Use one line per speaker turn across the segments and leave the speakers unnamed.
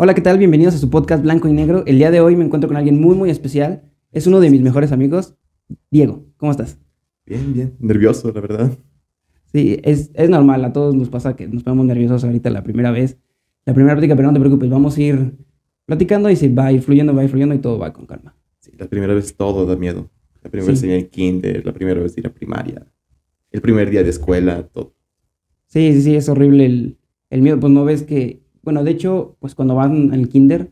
Hola, ¿qué tal? Bienvenidos a su podcast Blanco y Negro. El día de hoy me encuentro con alguien muy, muy especial. Es uno de mis mejores amigos, Diego. ¿Cómo estás?
Bien, bien. Nervioso, la verdad.
Sí, es, es normal. A todos nos pasa que nos ponemos nerviosos ahorita la primera vez. La primera plática, pero no te preocupes. Vamos a ir platicando y se va a ir fluyendo, va a ir fluyendo y todo va con calma.
Sí, la primera vez todo da miedo. La primera
Sí.
vez en el kinder, la primera vez ir a primaria, el primer día de escuela, todo.
Sí, sí, sí, es horrible el, el miedo. Pues no ves que, bueno, de hecho, pues cuando van al kinder,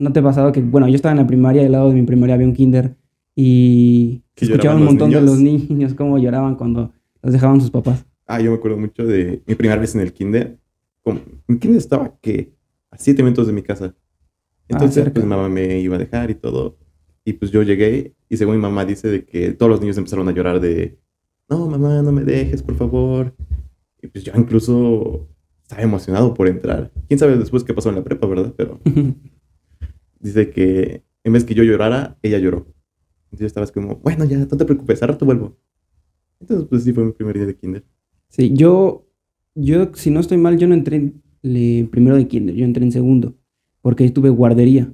¿no te ha pasado que, bueno, yo estaba en la primaria, al lado de mi primaria había un kinder y
Que
escuchaba un montón de
niños.
los niños cómo lloraban cuando los dejaban sus papás.
Ah, yo me acuerdo mucho de mi primera vez en el kinder. Como, mi kinder estaba, ¿qué? A siete minutos de mi casa. Entonces,
Ah,
pues mi mamá me iba a dejar y todo. Y pues yo llegué y según mi mamá dice de que todos los niños empezaron a llorar de, no, mamá, no me dejes, por favor. Y pues yo incluso estaba emocionado por entrar. Quién sabe después qué pasó en la prepa, ¿verdad? Pero dice que en vez que yo llorara, ella lloró. Entonces yo estaba como, bueno, ya, no te preocupes, al rato vuelvo. Entonces, pues sí fue mi primer día de kinder.
Sí, yo, yo, si no estoy mal, yo no entré en le- primero de kinder, yo entré en segundo, porque estuve guardería.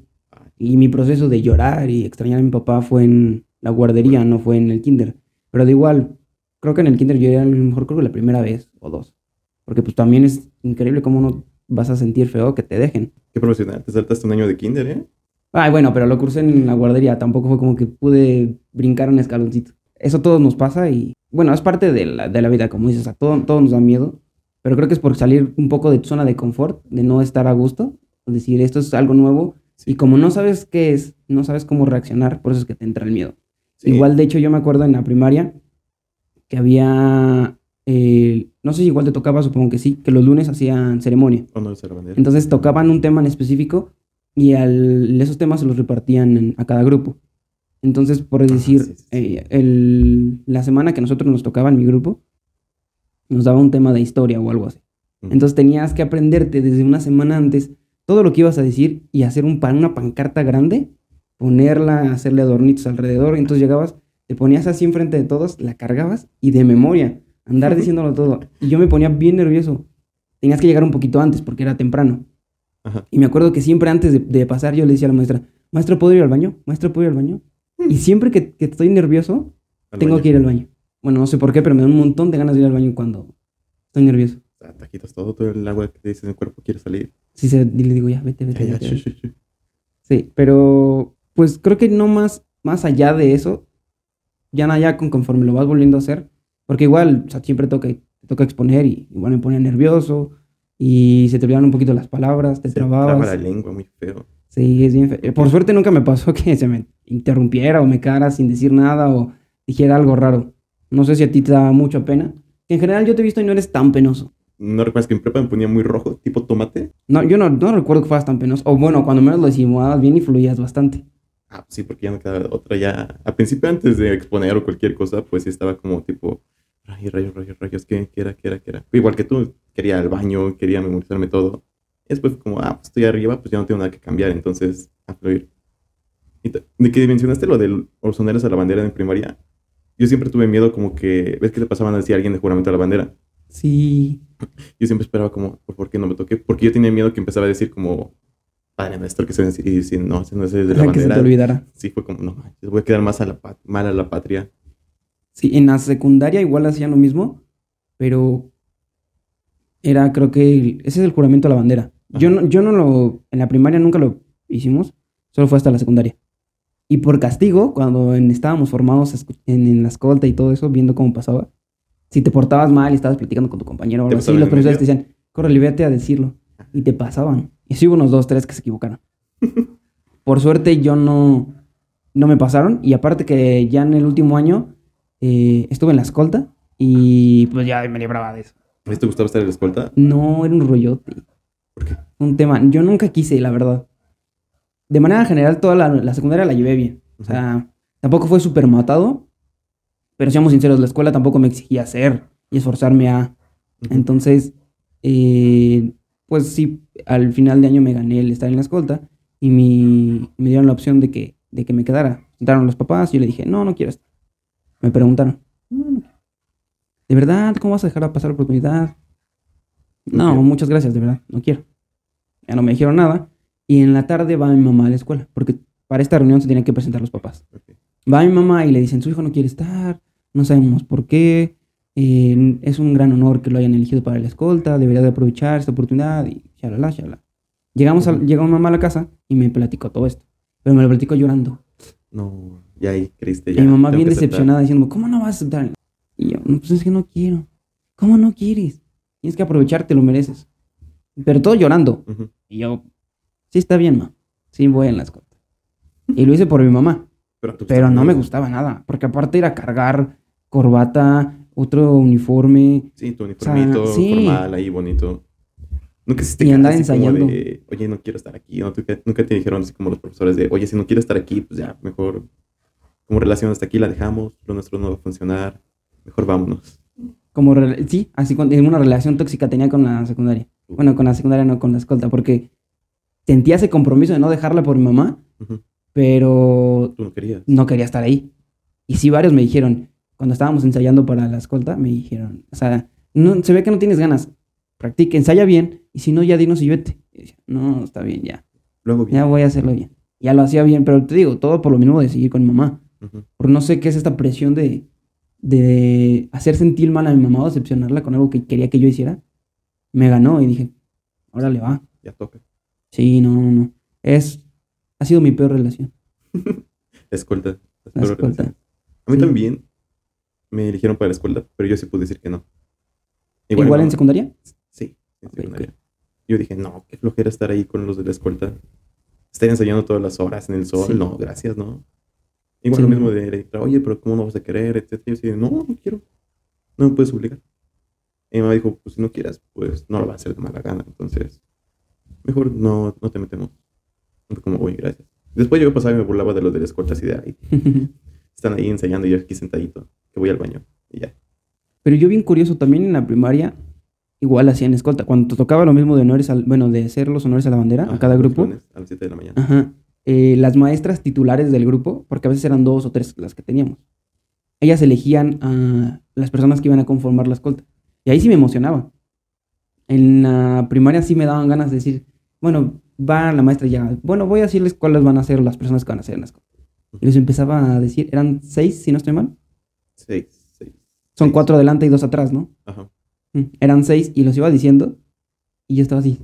Y mi proceso de llorar y extrañar a mi papá fue en la guardería, no fue en el kinder. Pero de igual, creo que en el kinder yo era a lo mejor creo que la primera vez o dos. Porque pues también es increíble cómo no vas a sentir feo que te dejen.
Qué profesional, te saltaste un año de kinder, ¿eh?
Ay, bueno, pero lo cursé en la guardería, tampoco fue como que pude brincar un escaloncito. Eso a todos nos pasa y, bueno, es parte de la, de la vida, como dices, a todo, todo nos da miedo, pero creo que es por salir un poco de tu zona de confort, de no estar a gusto, es decir, esto es algo nuevo y como no sabes qué es, no sabes cómo reaccionar, por eso es que te entra el miedo.
Sí.
Igual, de hecho, yo me acuerdo en la primaria que había, eh, no sé si igual te tocaba, supongo que sí, que los lunes hacían ceremonia. Entonces tocaban un tema en específico y al, esos temas se los repartían en- a cada grupo. Entonces, por decir,
sí, sí.
eh, el- la semana que nosotros nos tocaba en mi grupo, nos daba un tema de historia o algo así.
Ujú.
Entonces tenías que aprenderte desde una semana antes todo lo que ibas a decir y hacer un, pan- una pancarta grande, ponerla, hacerle adornitos alrededor. Entonces llegabas, te ponías así enfrente de todos, la cargabas y de memoria, andar diciéndolo todo. Y yo me ponía bien nervioso. Tenías que llegar un poquito antes porque era temprano.
Ajá.
Y me acuerdo que siempre antes de, de pasar yo le decía a la maestra, maestra, ¿puedo ir al baño? Maestra, ¿puedo ir al baño? Y siempre que, que estoy nervioso,
Al
tengo
baño.
que ir al baño. Bueno, no sé por qué, pero me da un montón de ganas de ir al baño cuando estoy nervioso.
Te quitas todo, todo el agua que te dices en el cuerpo quiere salir.
Sí, se, le digo, ya, vete, vete,
Ya, ya,
vete,
shu,
vete".
shu, shu.
Sí, pero pues creo que no más, más allá de eso, ya nada, ya con, conforme lo vas volviendo a hacer, porque igual, o sea, siempre toca, te toca exponer y igual me ponía nervioso y se te olvidaban un poquito las palabras, te
Se
trababas.
traba la lengua muy feo.
Sí, es bien feo. Por suerte nunca me pasó que se me interrumpiera o me quedara sin decir nada o dijera algo raro. No sé si a ti te da mucha pena. En general yo te he visto y no eres tan penoso.
¿No recuerdas que en prepa me ponía muy rojo, tipo tomate?
No, yo no, no recuerdo que fueras tan penoso. O bueno, cuando menos lo disimulabas bien y fluías bastante.
Ah, pues sí, porque ya no quedaba otra. Ya, al principio, antes de exponer o cualquier cosa, pues sí estaba como tipo, rayos, rayos, rayos, rayos, ¿qué, qué era, qué era, qué era? Igual que tú, quería al baño, quería memorizarme todo. Y después como, ah, pues estoy arriba, pues ya no tengo nada que cambiar, entonces, a fluir. Y de que mencionaste lo de los honores a la bandera en primaria, yo siempre tuve miedo como que, ¿ves que te pasaban a decir a alguien de juramento a la bandera?
Sí.
Yo siempre esperaba como, ¿por por qué no me toqué? Porque yo tenía miedo que empezaba a decir como, Padre nuestro, que se decir, y decir, no, ese no es de la
que se te
bandera.
olvidara.
Sí, fue como, no voy a quedar más a la mal a la patria.
Sí, en la secundaria igual hacían lo mismo, pero era, creo que, el- ese es el juramento a la bandera. Yo no, yo no lo, en la primaria nunca lo hicimos, solo fue hasta la secundaria. Y por castigo, cuando en- estábamos formados en, en la escolta y todo eso, viendo cómo pasaba, si te portabas mal y estabas platicando con tu compañero o
¿Te
algo así, los profesores te decían, córrele, vete a decirlo. Y te pasaban. Y sí hubo unos dos, tres que se equivocaron. por suerte yo no, no me pasaron. Y aparte que ya en el último año eh, estuve en la escolta y pues ya me libraba de eso.
¿A ti te gustaba estar en la escolta?
No, era un rollote.
¿Por qué?
Un tema. Yo nunca quise, la verdad. De manera general, toda la, la secundaria la llevé bien. O sea, tampoco fue súper matado. Pero seamos sinceros, la escuela tampoco me exigía hacer y esforzarme a. Entonces, eh, pues sí, al final de año me gané el estar en la escolta y mi- me dieron la opción de que, de que me quedara. Sentaron los papás y yo le dije, no, no quiero estar. Me preguntaron, no, no quiero. ¿De verdad? ¿Cómo vas a dejar pasar la oportunidad? No, muchas gracias, de verdad, no quiero. Ya no me dijeron nada. Y en la tarde va mi mamá a la escuela, porque para esta reunión se tienen que presentar los papás.
Ok.
Va mi mamá y le dicen, su hijo no quiere estar, no sabemos por qué, eh, es un gran honor que lo hayan elegido para la escolta, debería de aprovechar esta oportunidad y shalala, shalala. Llegamos a, llegó mamá a la casa y me platicó todo esto, pero me lo platicó llorando.
No, ya ahí creíste.
Y
Ya,
mi mamá bien decepcionada diciendo, ¿cómo no vas a aceptar? Y yo, no, pues es que no quiero. ¿Cómo no quieres? Tienes que aprovechar, te lo mereces. Pero todo llorando.
Ujú.
Y yo, sí está bien, ma. Sí voy en la escolta. Y lo hice por mi mamá.
Pero,
Pero no me gustaba nada. Porque aparte ir a cargar corbata, otro uniforme.
Sí, tu
sea,
uniformito
sí.
formal ahí, bonito. Nunca
Y andar
así como
ensayando.
de, oye, no quiero estar aquí. ¿no? Nunca, te dijeron así como los profesores de, oye, si no quieres estar aquí, pues ya, mejor, como relación hasta aquí la dejamos, lo nuestro no va a funcionar, mejor vámonos.
Como, sí, así en una relación tóxica tenía con la secundaria. Bueno, con la secundaria no, con la escolta. Porque sentía ese compromiso de no dejarla por mi mamá.
Ujú.
Pero
Tú no querías.
no quería estar ahí. Y sí, varios me dijeron, cuando estábamos ensayando para la escolta, me dijeron, o sea, no, se ve que no tienes ganas. Practica, ensaya bien, y si no, ya dinos y vete. Y decía, no, está bien, ya.
Luego bien.
Ya voy a hacerlo bien. Ya lo hacía bien, pero te digo, todo por lo mismo de seguir con mi mamá. Porque no sé qué es esta presión de, de hacer sentir mal a mi mamá o decepcionarla con algo que quería que yo hiciera. Me ganó y dije, órale, va.
Ya toca.
Sí, no, no, no. Es, ha sido mi peor relación.
La escolta.
La escolta.
A mí
Sí.
también me eligieron para la escuela, pero yo sí pude decir que no.
Igual,
mi
en secundaria.
Sí, en
Ok,
secundaria. Yo dije, no, qué flojera estar ahí con los de la escolta. Estar ensayando todas las horas en el sol.
Sí.
No, gracias, no. Igual
Sí,
lo mismo de oye, pero ¿cómo no vas a querer? Etcétera. Yo así, no, no quiero. No me puedes obligar. Y mi mamá dijo, pues si no quieras, pues no lo va a hacer de mala gana. Entonces, mejor no, no te metemos. Como, oye, gracias. Después yo pasaba y me burlaba de los de la escolta así de ahí. Están ahí ensayando y yo aquí sentadito, que voy al baño. Y ya.
Pero yo bien curioso, también en la primaria, igual hacían escolta. Cuando te tocaba lo mismo de honores, al, bueno, de hacer los honores a la bandera,
Ajá,
a cada grupo,
lunes A las 7 de la mañana.
ajá, eh, las maestras titulares del grupo, porque a veces eran dos o tres las que teníamos, ellas elegían a las personas que iban a conformar la escolta. Y ahí sí me emocionaba. En la primaria sí me daban ganas de decir, bueno, va la maestra ya, bueno, voy a decirles cuáles van a ser las personas que van a ser en la escolta. Y les empezaba a decir, eran seis, si no estoy mal.
Seis, seis.
Son
Seis.
cuatro adelante y dos atrás, ¿no?
Ajá.
Mm, Eran seis y los iba diciendo. Y yo estaba así.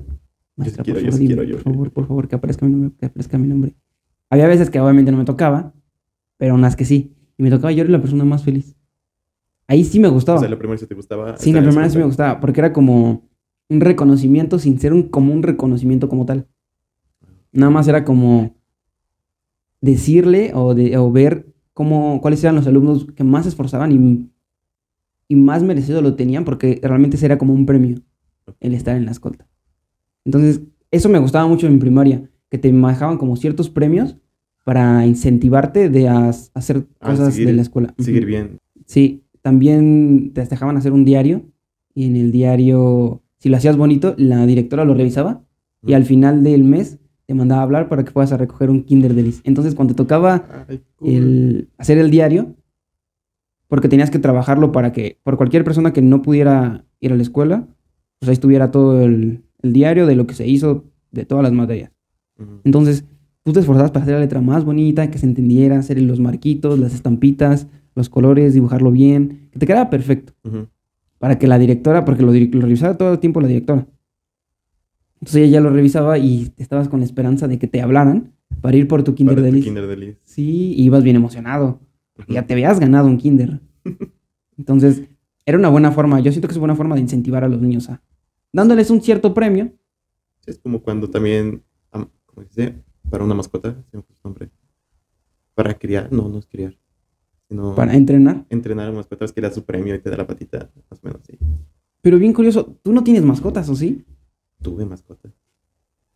Maestra, por favor,
sí
dime,
quiero, yo
por
quiero".
favor, por favor, que aparezca mi nombre, que aparezca mi nombre. Había veces que obviamente no me tocaba, pero unas que sí. Y me tocaba yo era la persona más feliz. Ahí sí me gustaba.
O sea, la primera sí te gustaba.
sí, la primera sí me gustaba, porque era como un reconocimiento sin ser un, como un reconocimiento como tal. Nada más era como decirle o, de, o ver cómo, cuáles eran los alumnos que más se esforzaban y, y más merecido lo tenían, porque realmente era como un premio el estar en la escolta. Entonces, eso me gustaba mucho en primaria, que te manejaban como ciertos premios para incentivarte de a- hacer
Ah,
cosas
seguir-
de la escuela.
Seguir bien.
Sí, también te dejaban hacer un diario y en el diario, si lo hacías bonito, la directora lo revisaba y al final del mes te mandaba a hablar para que fueras a recoger un Kinder Delice. Entonces, cuando te tocaba
Ay, cool.
el hacer el diario, porque tenías que trabajarlo para que, por cualquier persona que no pudiera ir a la escuela, pues ahí estuviera todo el, el diario de lo que se hizo de todas las materias. Entonces, tú te esforzabas para hacer la letra más bonita, que se entendiera, hacer los marquitos, las estampitas, los colores, dibujarlo bien, que te quedara perfecto. Para que la directora, porque lo, lo revisaba todo el tiempo la directora. Entonces ella ya lo revisaba y estabas con la esperanza de que te hablaran para ir por tu Kinder
Para tu. Kinder Delice.
Sí, y ibas bien emocionado. porque. Ya te habías ganado un Kinder. Entonces, era una buena forma. Yo siento que es una buena forma de incentivar a los niños a. dándoles un cierto premio.
Sí, Es como cuando también, am- ¿cómo dice? Para una mascota, nombre. Para criar, no, no es criar. Sino
para entrenar.
entrenar a mascotas que da su premio y te da la patita, más o menos así.
Pero bien curioso, tú no tienes mascotas, ¿o sí?
Tuve mascota.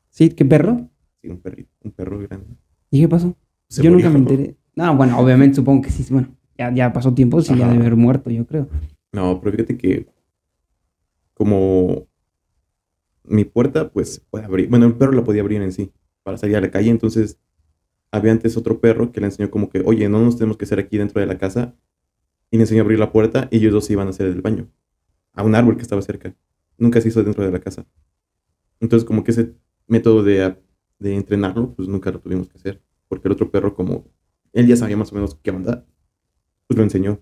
Sí, ¿qué perro?
Sí, un perrito, un perro grande.
¿Y qué pasó?
Se
yo nunca me enteré. No, bueno, obviamente supongo que sí. Bueno, ya, ya pasó tiempo, sí, ya debe haber muerto, yo creo.
No, pero fíjate que como mi puerta, pues puede abrir. Bueno, el perro la podía abrir en sí para salir a la calle. Entonces, había antes otro perro que le enseñó como que, oye, no nos tenemos que hacer aquí dentro de la casa. Y le enseñó a abrir la puerta y ellos dos se iban a hacer el baño. A un árbol que estaba cerca. Nunca se hizo dentro de la casa. Entonces, como que ese método de, de entrenarlo, pues nunca lo tuvimos que hacer. Porque el otro perro, como él ya sabía más o menos qué onda, pues lo enseñó.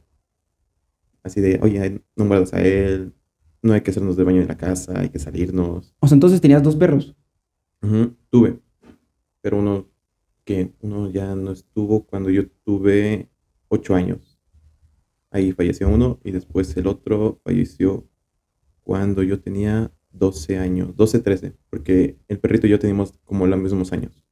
Así de, oye, no muerdas a él, no hay que hacernos de baño en la casa, hay que salirnos.
O sea, entonces tenías dos perros.
Tuve, pero uno que uno ya no estuvo cuando yo tuve ocho años. Ahí falleció uno y después el otro falleció cuando yo tenía 12 años, 12, 13, porque el perrito y yo teníamos como los mismos años.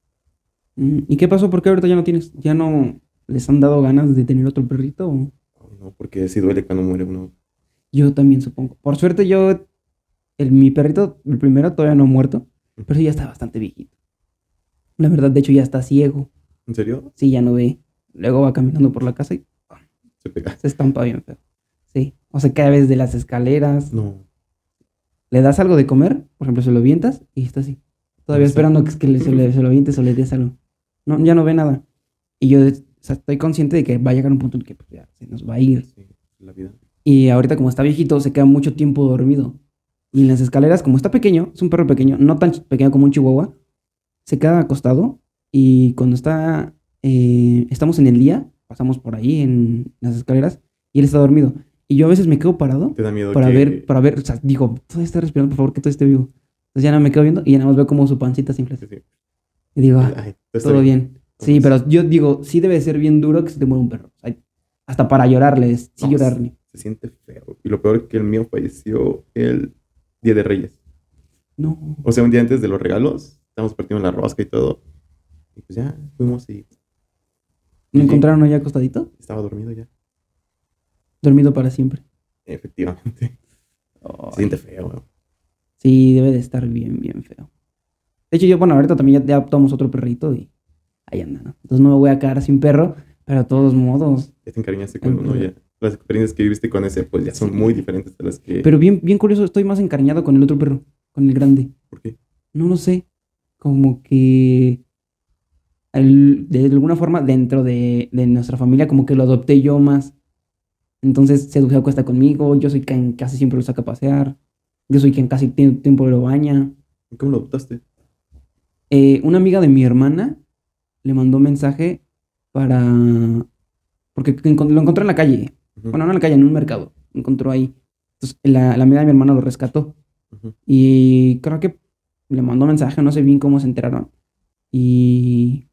Mm, ¿Y qué pasó? ¿Por qué ahorita ya no tienes? ¿Ya no les han dado ganas de tener otro perrito? o?
No, porque sí duele cuando muere uno.
Yo también supongo. Por suerte yo, el, mi perrito, el primero todavía no ha muerto, pero ya está bastante viejito. La verdad, de hecho, ya está ciego.
¿En serio?
Sí, ya no ve. Luego va caminando por la casa y
Se pega.
se estampa bien feo. Sí. O sea, cae desde las escaleras.
No.
Le das algo de comer, por ejemplo, se lo avientas y está así. Todavía
Sí.
esperando que, que le- se, le, se lo avientes o le des algo. No, ya no ve nada. Y yo o sea, estoy consciente de que va a llegar un punto en que pues, ya se nos va a ir.
Sí, la vida.
Y ahorita como está viejito, se queda mucho tiempo dormido. Y en las escaleras, como está pequeño, es un perro pequeño, no tan pequeño como un chihuahua, se queda acostado y cuando está, eh, estamos en el día, pasamos por ahí en las escaleras y él está dormido. Y yo a veces me quedo parado
Te da miedo
para
que...
ver, para ver, o sea, digo, todo está respirando, por favor, que todo esté vivo. Entonces ya no me quedo viendo y ya nada más veo como su pancita se infla.
Sí, sí.
Y digo, ah,
Ay,
todo bien. Sí, pero yo digo, sí debe ser bien duro que se te muera un perro. O sea, hasta para llorarles, sí
No,
llorarle.
Se siente feo. Y lo peor es que el mío falleció el Día de Reyes.
No.
O sea, un día antes de los regalos, estábamos partiendo la rosca y todo. Y pues ya fuimos y
¿No
Sí.
encontraron allá acostadito?
estaba dormido ya.
Dormido para siempre.
Efectivamente. Se siente feo. güey.
Sí, debe de estar bien, bien feo. De hecho, yo, bueno, ahorita también ya, ya adoptamos otro perrito y ahí anda, ¿no? Entonces no me voy a quedar sin perro, pero de todos modos.
Ya te encariñaste con uno ya. Las experiencias que viviste con ese, pues ya son
Sí.
muy diferentes de las que.
Pero bien, bien curioso, estoy más encariñado con el otro perro, con el grande.
¿Por qué?
No lo sé. Como que el- de alguna forma dentro de, de nuestra familia como que lo adopté yo más. Entonces se, acuesta conmigo, yo soy quien casi siempre lo saca a pasear, yo soy quien casi tiempo lo baña.
¿Cómo lo adoptaste?
Eh, una amiga de mi hermana le mandó mensaje para... Porque lo encontró en la calle. Bueno, no en la calle, en un mercado. Lo encontró ahí. Entonces la, la amiga de mi hermana lo rescató. Y creo que le mandó mensaje, no sé bien cómo se enteraron. Y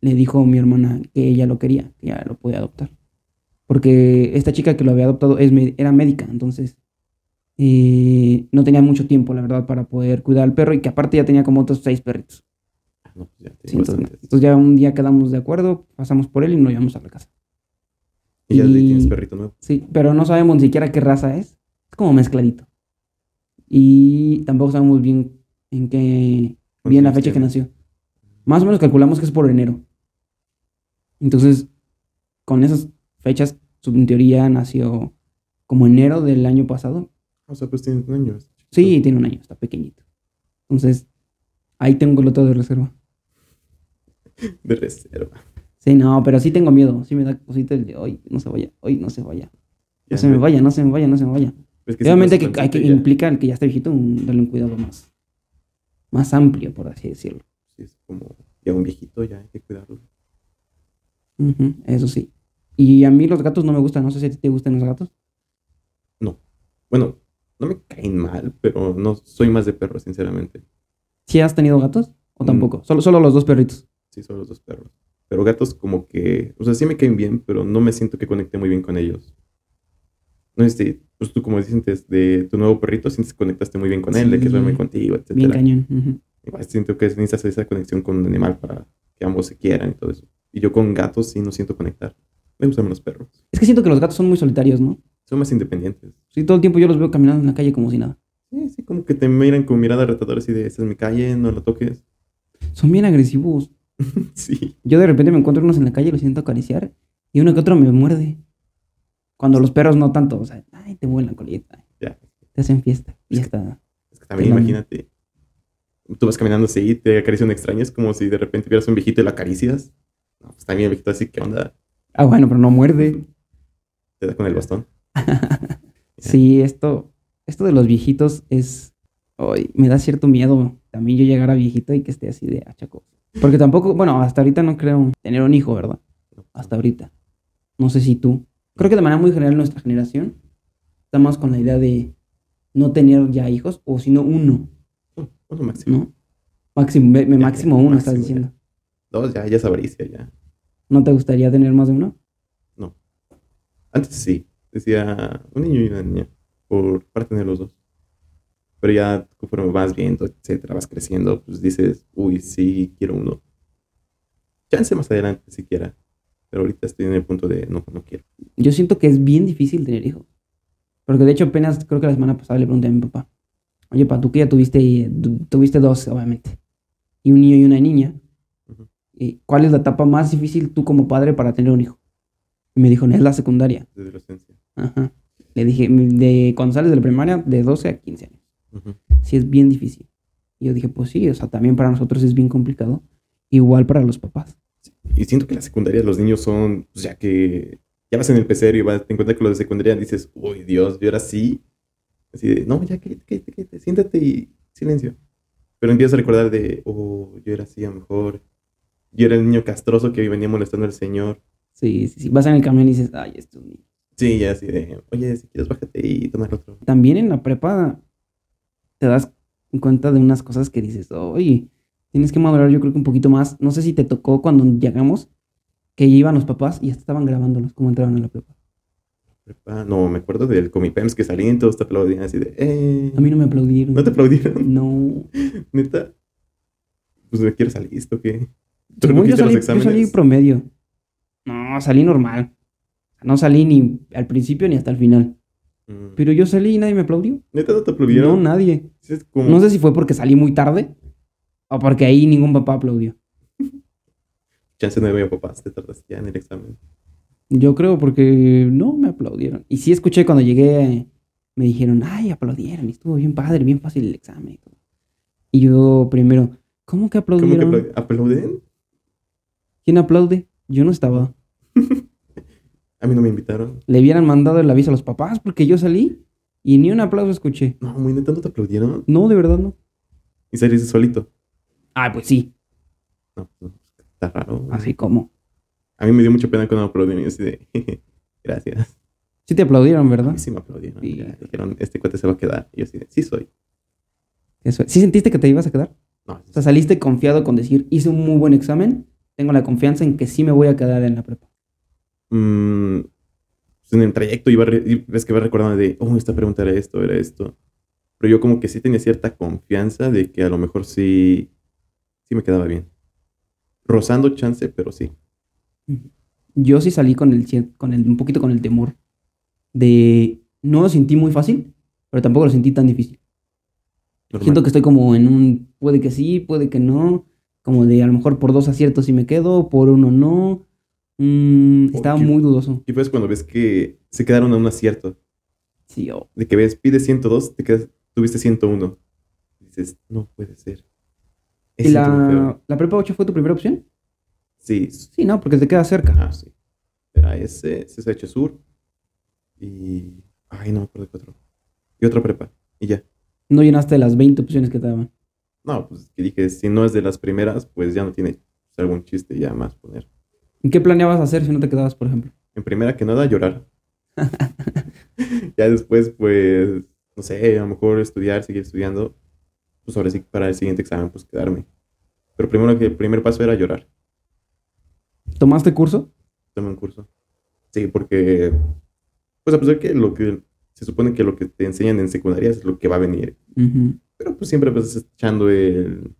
le dijo a mi hermana que ella lo quería, que ya lo podía adoptar. Porque esta chica que lo había adoptado es, era médica, entonces eh, no tenía mucho tiempo, la verdad, para poder cuidar al perro y que aparte ya tenía como otros seis perritos.
No, pues ya te
Sí, entonces, entonces ya un día quedamos de acuerdo, pasamos por él y nos llevamos a la casa.
Y ya le tienes perrito nuevo.
Sí, pero no sabemos ni siquiera qué raza es. Es como mezcladito. Y tampoco sabemos bien en qué, bien la fecha que nació. Más o menos calculamos que es por enero. Entonces, con esas fechas, su en teoría nació como enero del año pasado.
O sea, pues tienes un año. chiquito.
Sí, tiene un año, está pequeñito. Entonces, ahí tengo el otro de reserva.
De reserva.
Sí, no, pero sí tengo miedo. Sí me da cosita el de hoy, no se vaya, hoy no se vaya. No se me vaya, no se me vaya, no se me vaya.
que
Obviamente que hay que
ya-
implica el que ya está viejito un- darle un cuidado más, más amplio, por así decirlo.
sí, es como ya un viejito, ya hay que cuidarlo.
Ujú, eso sí. Y a mí los gatos no me gustan, no sé si a ti te gustan los gatos.
No. Bueno, no me caen mal, pero no soy más de perros, sinceramente.
¿Sí has tenido gatos o
Mm.
tampoco? Solo, solo los dos perritos.
Sí, son los dos perros. Pero gatos como que, o sea, sí me caen bien, pero no me siento que conecte muy bien con ellos. No sé si, pues tú como sientes de tu nuevo perrito, sientes que conectaste muy bien con él, de que duerme contigo, etc.
Bien cañón. ujú.
Igual siento que necesitas esa conexión con un animal para que ambos se quieran y todo eso. Y yo con gatos sí no siento conectar. Me gustan los perros.
Es que siento que los gatos son muy solitarios, ¿no?
Son más independientes.
Sí, todo el tiempo yo los veo caminando en la calle como si nada.
Sí, sí, como que te miran con mirada retadora así de, esta es mi calle, no la toques.
Son bien agresivos.
sí.
Yo de repente me encuentro unos en la calle los siento acariciar y uno que otro me muerde. Cuando los perros no tanto, o sea, ay, te mueven la colita,
Ya.
te hacen fiesta y ya
Es que-
está.
Es que también imagínate. Tú vas caminando así y te acaricia un extraño. Es como si de repente vieras un viejito y lo acaricias. No, pues también el viejito así, ¿qué onda?
Ah, bueno, pero no muerde.
Te da con el bastón.
Sí, esto, esto de los viejitos es. ay, me da cierto miedo también yo llegara viejito y que esté así de achaco. Porque tampoco, bueno, hasta ahorita no creo tener un hijo, ¿verdad? Hasta ahorita. No sé si tú. Creo que de manera muy general nuestra generación está más con la idea de no tener ya hijos, o si no uno.
Uno máximo.
¿No? Máximo, me- me-
Ya,
máximo uno, estás diciendo.
Dos, ya, ya avaricia, ya.
¿No te gustaría tener más de uno?
No. Antes sí. Decía un niño y una niña. Por para tener los dos. Pero ya conforme vas viendo, etcétera, vas creciendo, pues dices, uy, sí, quiero uno. Chance más adelante siquiera. Pero ahorita estoy en el punto de no, no quiero.
Yo siento que es bien difícil tener hijos. Porque de hecho apenas creo que la semana pasada le pregunté a mi papá, oye, pa, tú que ya tuviste, tu- tuviste dos, obviamente, y un niño y una niña,
Ujú.
¿y ¿cuál es la etapa más difícil tú como padre para tener un hijo? Y me dijo, no, es la secundaria.
Desde la esencia.
Ajá. Le dije, de cuando sales de la primaria, de 12 a 15 años.
Ujú.
Sí es bien difícil. Y yo dije, pues sí, o sea, también para nosotros es bien complicado. Igual para los papás.
Y siento que la secundaria los niños son, pues ya que ya vas en el pecero y vas, te encuentras con los de secundaria, dices, uy, Dios, yo era así. Así de, no, ya, cállate, siéntate y silencio. Pero empiezas a recordar de, oh, yo era así a lo mejor. Yo era el niño castroso que venía molestando al señor.
Sí, sí, sí. Vas en el camión y dices, ay, esto es un niño.
Sí, ya así de, oye, si quieres bájate y tomar otro.
También en la prepa te das cuenta de unas cosas que dices, oye, tienes que madurar yo creo que un poquito más. No sé si te tocó cuando llegamos que iban los papás y ya estaban grabándolos como entraban a la prepa.
Prepa- No, me acuerdo del Comipems que salían todos te aplaudían así de, eh.
A mí no me aplaudieron.
¿No te aplaudieron?
No.
¿Neta? Pues de qué eres listo, ¿qué? ¿Tú
Según
no
yo
los
salí, yo salí
exámenes?
promedio. No, salí normal. No salí ni al principio ni hasta el final.
Mm.
Pero yo salí y nadie me aplaudió.
¿Neta no te
No,
aplaudieron?
nadie.
Es como-
No sé si fue porque salí muy tarde o porque ahí ningún papá aplaudió.
Chance no había papás, te tardaste ya en el examen.
Yo creo porque no me aplaudieron. Y sí escuché cuando llegué, me dijeron, ay, aplaudieron. Y estuvo bien padre, bien fácil el examen. Y, yo primero, ¿cómo que
¿Cómo que
aplaudieron?
aplaud- aplauden?
¿Quién aplaude? Yo no estaba.
A mí no me invitaron.
Le hubieran mandado el aviso a los papás porque yo salí y ni un aplauso escuché.
No, muy neta, ¿no te aplaudieron?
No, de verdad no.
Y saliste solito.
Ah, pues sí.
No, pues, está raro.
Así como.
A mí me dio mucha pena cuando me aplaudieron y yo así de, gracias.
Sí te aplaudieron,
A
¿verdad?
mí sí me aplaudieron.
Sí.
ya dijeron, este cuate se va a quedar. Y yo así de, sí soy.
Eso. ¿Sí sentiste que te ibas a quedar?
No,
O sea, saliste confiado con decir, hice un muy buen examen, tengo la confianza en que sí me voy a quedar en la prepa.
mm, pues en el trayecto iba, ves que va recordando de, oh, esta pregunta era esto, era esto. Pero yo como que sí tenía cierta confianza de que a lo mejor sí, sí me quedaba bien. Rozando chance, pero sí.
Yo sí salí con el, con el, un poquito con el temor de, no lo sentí muy fácil, pero tampoco lo sentí tan difícil.
Normal.
Siento que estoy como en un, puede que sí, puede que no, como de a lo mejor por dos aciertos sí me quedo, por uno no. Mm, estaba muy dudoso.
Y pues cuando ves que se quedaron a un acierto,
Sí, oh.
de que ves, pides 102, te quedas, tuviste 101. Dices, no puede ser.
¿Y la, la prepa 8 fue tu primera opción?
Sí,
Sí, no, porque te queda cerca.
ah, sí. Era ese, CSH Sur y... Ay, no me acuerdo qué otro. Y otra prepa. Y ya.
No llenaste las 20 opciones que te daban.
No, pues que dije, si no es de las primeras, pues ya no tiene algún chiste ya más poner.
¿Y qué planeabas hacer si no te quedabas, por ejemplo?
En primera que nada, llorar. ya después, pues, no sé, a lo mejor estudiar, seguir estudiando. Pues ahora sí, para el siguiente examen, pues quedarme. Pero primero que el primer paso era llorar.
¿Tomaste curso?
Tomé un curso. Sí, porque, pues a pesar que lo que se supone que lo que te enseñan en secundaria es lo que va a venir.
Ujú.
Pero pues siempre vas echando el,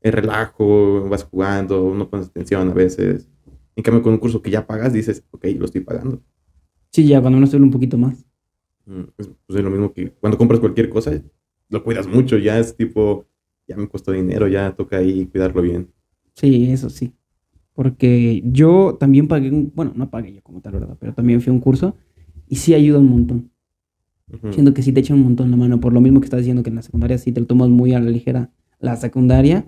el relajo, vas jugando, no pones atención a veces. En cambio, con un curso que ya pagas, dices, ok, lo estoy pagando.
Sí, ya cuando uno estudia un poquito más.
Mm, Es, pues, es lo mismo que cuando compras cualquier cosa, lo cuidas mucho, ya es tipo, ya me costó dinero, ya toca ahí cuidarlo bien.
Sí, eso sí. Porque yo también pagué, un- bueno, no pagué yo como tal, ¿verdad? Pero también fui a un curso y sí ayuda un montón.
Ujú.
Siento que sí te echa un montón la mano. Por lo mismo que estás diciendo que en la secundaria sí te lo tomas muy a la ligera. La secundaria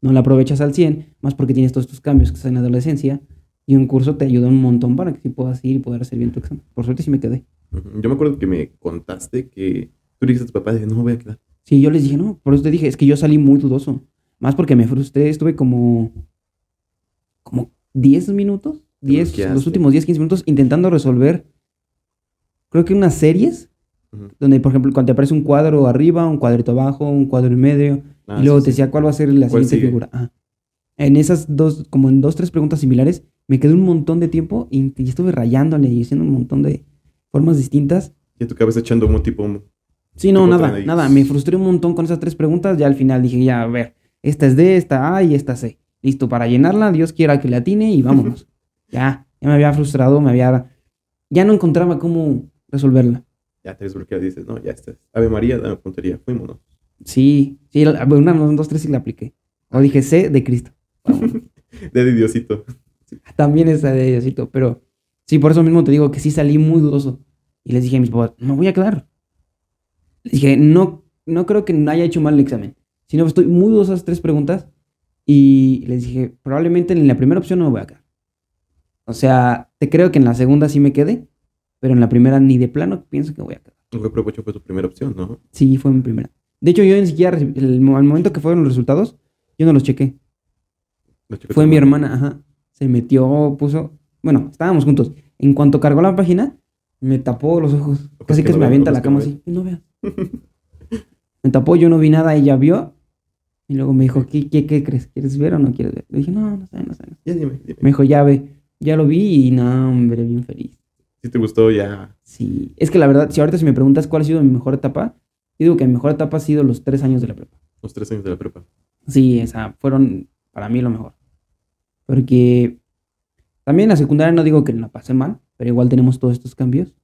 no la aprovechas al 100, más porque tienes todos estos cambios que estás en la adolescencia. Y un curso te ayuda un montón para que sí puedas ir y poder hacer bien tu examen. Por suerte sí me quedé.
Yo me acuerdo que me contaste que tú dijiste a tu papá, de, no me voy a quedar.
Sí, yo les dije, no, por eso te dije, es que yo salí muy dudoso. Más porque me frustré, estuve como. como 10 minutos, 10,
bloqueaste.
los últimos 10, 15 minutos intentando resolver. Creo que unas series, Donde, por ejemplo, cuando te aparece un cuadro arriba, un cuadrito abajo, un cuadro en medio,
Ah,
y luego
sí,
te
sí.
decía cuál va a ser la
¿Cuál
siguiente
sigue?
figura. Ajá. En esas dos, como en dos, tres preguntas similares, me quedé un montón de tiempo y, y estuve rayándole y haciendo un montón de formas distintas.
Y tu cabeza echando un tipo.
Sí, no,
Tipo
nada, nada. Me frustré un montón con esas tres preguntas. Ya al final dije, ya, a ver, esta es D, esta A y esta C. Listo, para llenarla, Dios quiera que la atine y vámonos. ya, ya me había frustrado, me había... Ya no encontraba cómo resolverla.
Ya te desbloqueas y dices, no, ya estás. Ave María, dame puntería. Fuímonos.
Sí, sí, una, dos, tres sí la apliqué. O dije C de Cristo.
De Diosito.
También esa de Diosito, pero sí, por eso mismo te digo que sí salí muy dudoso. Y les dije a mis papás, me voy a quedar. Les dije, no, no creo que no haya hecho mal el examen. Sino estoy muy dudoso esas tres preguntas. Y les dije, probablemente en la primera opción no me voy a quedar. O sea, te creo que en la segunda sí me quedé, pero en la primera ni de plano pienso que voy a quedar.
Aunque provecho fue tu primera opción, ¿no?
Sí, fue mi primera. De hecho, yo ni siquiera, el, al momento que fueron los resultados, yo no los chequé. Fue mi hermana, ajá. Se metió, puso. Bueno, estábamos juntos. En cuanto cargó la página, me tapó los ojos.
Ojos
Casi
que
que
no
se me avienta la cama así. "Y No veas. me tapó, yo no vi nada, ella vio. Y luego me dijo, ¿qué, qué, qué crees? ¿Quieres ver o no quieres ver? Le dije, no, no sé, no sé. no sé".
Ya dime, dime.
Me dijo, ya ve. Ya lo vi y no, hombre, bien feliz.
Si te gustó, ya.
Sí. Es que la verdad, si ahorita si me preguntas cuál ha sido mi mejor etapa, yo digo que mi mejor etapa ha sido los tres años de la prepa.
Los tres años de la prepa.
Sí, o sea, fueron para mí lo mejor. Porque también en la secundaria no digo que la pasé mal, pero igual tenemos todos estos cambios.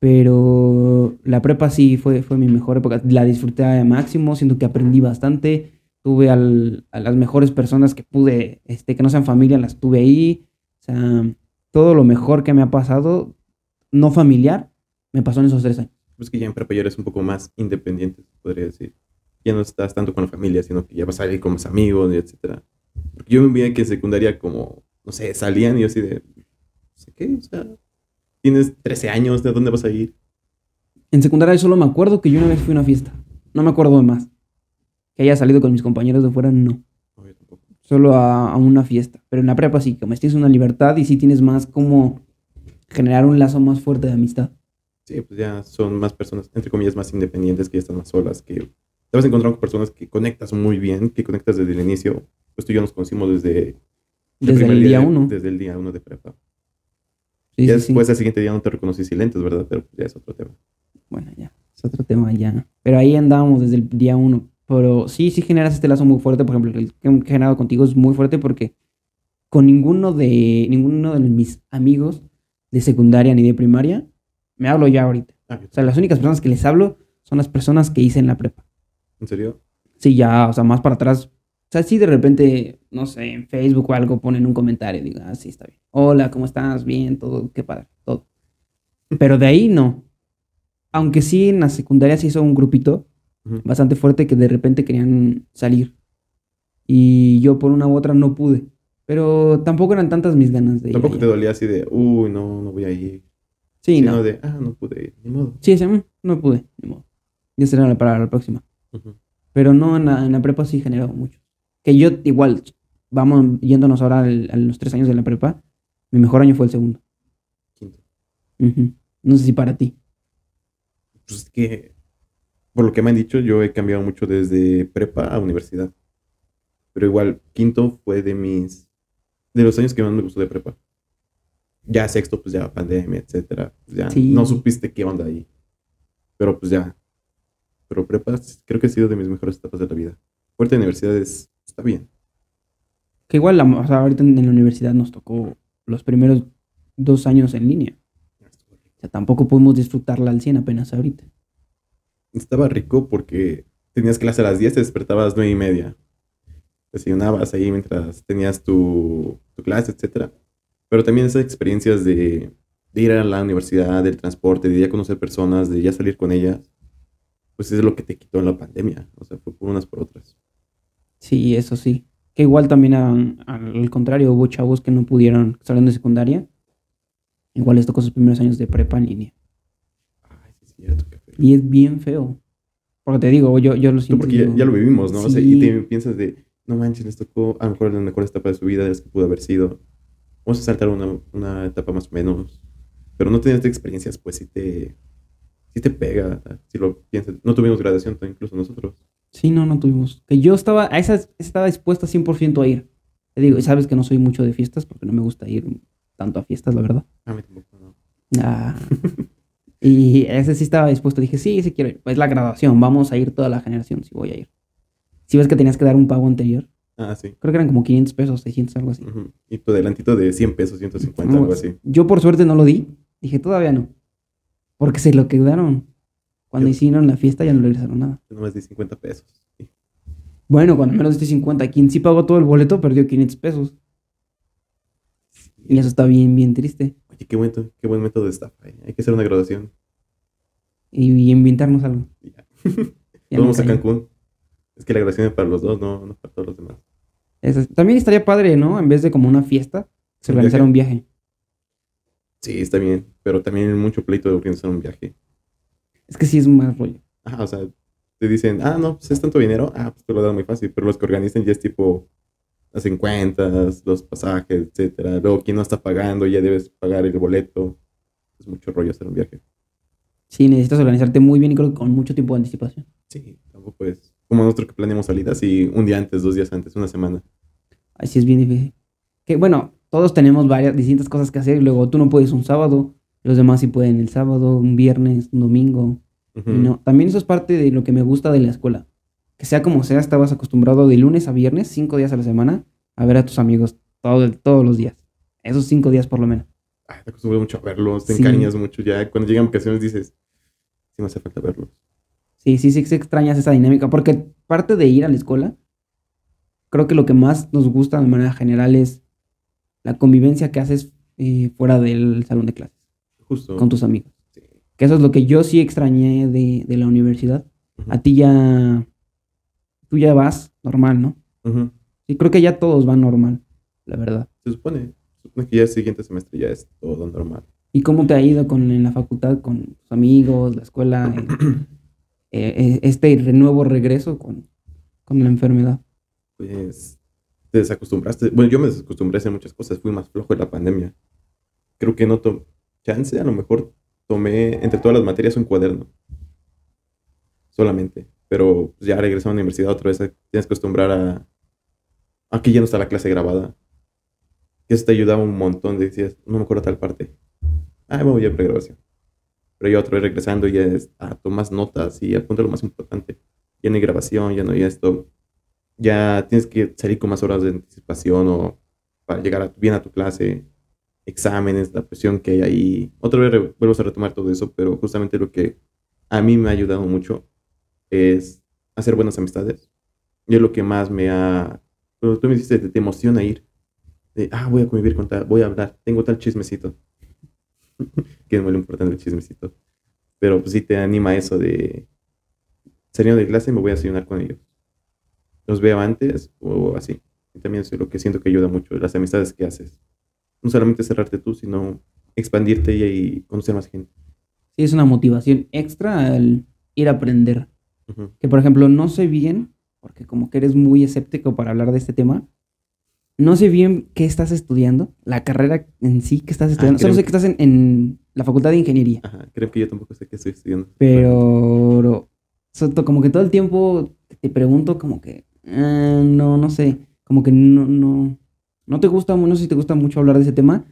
Pero la prepa sí fue, fue mi mejor época. La disfruté al máximo, siento que aprendí bastante. Tuve al- a las mejores personas que pude, este, que no sean familia, las tuve ahí. O sea, todo lo mejor que me ha pasado, no familiar, me pasó en esos tres años.
Pues que ya en prepa ya eres un poco más independiente, podría decir. Ya no estás tanto con la familia, sino que ya vas a salir con más amigos, etcétera. Porque yo me veía que en secundaria como, no sé, salían y yo así de, no sé qué, o sea, tienes 13 años, ¿de dónde vas a ir?
En secundaria solo me acuerdo que yo una vez fui a una fiesta. No me acuerdo de más. Que haya salido con mis compañeros de fuera, no.
No, yo tampoco.
Solo a, a una fiesta. Pero en la prepa sí, como tienes una libertad y sí tienes más como generar un lazo más fuerte de amistad.
Sí, pues ya son más personas, entre comillas, más independientes, que ya están más solas, que te vas encontrando con personas que conectas muy bien, que conectas desde el inicio. Pues tú y yo nos conocimos desde,
Desde
primer
el día
de-
uno.
Desde el día uno de prepa.
Sí,
ya
sí, sí.
después, al siguiente día no te reconocí sin lentes, ¿verdad? Pero ya es otro tema.
Bueno, ya. Es otro tema ya. Pero ahí andábamos desde el día uno. Pero sí, sí generas este lazo muy fuerte. Por ejemplo, el que he generado contigo es muy fuerte porque con ninguno de, ninguno de mis amigos de secundaria ni de primaria me hablo ya ahorita.
Ah, yo-
O sea, las únicas personas que les hablo son las personas que hice en la prepa.
¿En serio?
Sí, ya, o sea, más para atrás. O sea, sí, de repente, no sé, en Facebook o algo ponen un comentario y digo, ah, sí, está bien. Hola, ¿cómo estás? Bien, todo, qué padre, todo. Pero de ahí no. Aunque sí, en la secundaria se hizo un grupito bastante fuerte que de repente querían salir. Y yo por una u otra no pude. Pero tampoco eran tantas mis ganas de ir.
Tampoco te dolía así de, uy, no, no voy a ir.
Sí,
Sino
no.
de, ah, no pude ir, ni modo.
Sí, ese, "Mm, no pude, ni modo. Ya será para la próxima. Pero no, en la, en la prepa sí generó mucho. Que yo igual, vamos yéndonos ahora al- a los tres años de la prepa, mi mejor año fue el segundo.
Quinto.
No sé si para ti.
Pues es que, por lo que me han dicho, yo he cambiado mucho desde prepa a universidad. Pero igual, quinto fue de mis, de los años que más me gustó de prepa. Ya sexto, pues ya pandemia, etcétera. pues ya
Sí.
no supiste qué onda ahí. Pero pues ya. Pero prepa creo que ha sido de mis mejores etapas de la vida. Fuerte universidad es, está bien.
Que igual, la- o sea, ahorita en la universidad nos tocó los primeros dos años en línea. O sea, tampoco pudimos disfrutarla al 100 apenas ahorita.
Estaba rico porque tenías clase a las 10, te despertabas a las 9 y media. Desayunabas ahí mientras tenías tu, tu clase, etcétera. Pero también esas experiencias de, de ir a la universidad, del transporte, de ya conocer personas, de ya salir con ellas, pues es lo que te quitó en la pandemia. O sea, fue por unas por otras.
Sí, eso sí. Que igual también a- al contrario, hubo chavos que no pudieron, salieron de secundaria. Igual les tocó sus primeros años de prepa en línea.
Ay, sí, qué feo.
Y es bien feo. Porque te digo, yo, yo lo
Tú
siento.
porque ya, ya lo vivimos, ¿no? O sea,
sí.
y te piensas de, no manches, les tocó a lo mejor la mejor etapa de su vida de las que pudo haber sido. Vamos a saltar una, una etapa más o menos. Pero no tener experiencias, pues sí te, sí te pega. Si lo piensas. No tuvimos graduación, incluso nosotros.
Sí, no, no tuvimos. Que yo estaba, a esas estaba dispuesta 100% a ir. Te digo, y sabes que no soy mucho de fiestas porque no me gusta ir tanto a fiestas, la verdad.
A mí tampoco, no.
Ah. y ese sí estaba dispuesto. Dije, sí, sí quiero ir. Es la graduación, vamos a ir toda la generación, sí voy a ir. Si ves que tenías que dar un pago anterior,
Ah, sí.
creo que eran como 500 pesos, 600, algo así.
Y tu adelantito de 100 pesos, 150,
No,
algo así.
Yo por suerte no lo di. Dije, todavía no. Porque se lo quedaron. Cuando
Yo-
hicieron la fiesta ya no le regresaron nada.
Yo nomás di 50 pesos. Sí.
Bueno, cuando menos de 50, quien sí pagó todo el boleto perdió 500 pesos. Y eso está bien, bien triste.
Oye, qué buen, qué buen método de estafa. ¿eh? Hay que hacer una graduación.
Y, y inventarnos algo.
Ya.
Ya
Vamos a. Cancún. Es que la graduación es para los dos, no, no para todos los demás.
Eso- También estaría padre, ¿no? En vez de como una fiesta, se
¿Un
organizara un viaje.
Sí, está bien. Pero también hay mucho pleito de organizar un viaje.
Es que sí es más rollo.
Ajá, o sea, te dicen, ah, no, pues es tanto dinero. Ah, pues te lo dan muy fácil. Pero los que organizan ya es tipo, hacen cuentas, los pasajes, etcétera. Luego, quien no está pagando, ya debes pagar el boleto. Es mucho rollo hacer un viaje.
Sí, necesitas organizarte muy bien y creo que con mucho tiempo de anticipación.
Sí, tampoco es como nosotros que planeamos salidas y un día antes, dos días antes, una semana.
Así es bien difícil. Que bueno, todos tenemos varias distintas cosas que hacer. y Luego tú no puedes un sábado, los demás sí pueden el sábado, un viernes, un domingo.
Ujú.
Y no, también eso es parte de lo que me gusta de la escuela. Que sea como sea, estabas acostumbrado de lunes a viernes, cinco días a la semana, a ver a tus amigos todo todos los días. Esos cinco días por lo menos.
Ay, te acostumbras mucho a verlos, te
Sí.
encariñas mucho ya. Cuando llegan vacaciones dices, sí me hace falta verlos.
Sí, sí, sí, sí extrañas esa dinámica. Porque parte de ir a la escuela, creo que lo que más nos gusta de manera general es la convivencia que haces eh, fuera del salón de clases,
Justo.
con tus amigos.
Sí.
Que eso es lo que yo sí extrañé de, de la universidad. A ti ya, tú ya vas normal, ¿no?
Ujú.
Sí, creo que ya todos van normal, la verdad.
Se supone, se supone que ya el siguiente semestre ya es todo normal.
¿Y cómo te ha ido con, en la facultad, con tus amigos, la escuela, eh, este nuevo regreso con, con la enfermedad?
Pues te desacostumbraste. Bueno, yo me desacostumbré a hacer muchas cosas. Fui más flojo en la pandemia. Creo que no tomé chance. A lo mejor tomé entre todas las materias un cuaderno. Solamente. Pero pues, ya regresé a la universidad otra vez. Tienes que acostumbrar a. Aquí ya no está la clase grabada. Eso te ayudaba un montón. Decías, no me acuerdo tal parte. Ah, me voy a pregrabación. Pero ya otra vez regresando, ya es, ah, tomas notas y apunta lo más importante. Ya no hay grabación, ya no hay esto ya tienes que salir con más horas de anticipación o para llegar a- bien a tu clase, exámenes, la presión que hay ahí. Otra vez re- vuelvo a retomar todo eso, pero justamente lo que a mí me ha ayudado mucho es hacer buenas amistades. Y es lo que más me ha... Pero tú me dices, te, te emociona ir. De, ah, voy a convivir con tal, voy a hablar, tengo tal chismecito. que es muy importante el chismecito. Pero pues sí te anima eso de... Saliendo de clase me voy a desayunar con ellos los veo antes o así. Y también eso es lo que siento que ayuda mucho, las amistades que haces. No solamente cerrarte tú, sino expandirte y, conocer más gente.
Sí, es una motivación extra al ir a aprender. Que por ejemplo, no sé bien, porque como que eres muy escéptico para hablar de este tema, no sé bien qué estás estudiando, la carrera en sí que estás estudiando. Solo sé
que-
estás en, en la facultad de ingeniería,
Ajá, creo que yo tampoco sé qué estoy estudiando.
pero so- como que todo el tiempo te pregunto como que, ah, no, no sé, como que no, no, no te gusta, no sé si te gusta mucho hablar de ese tema.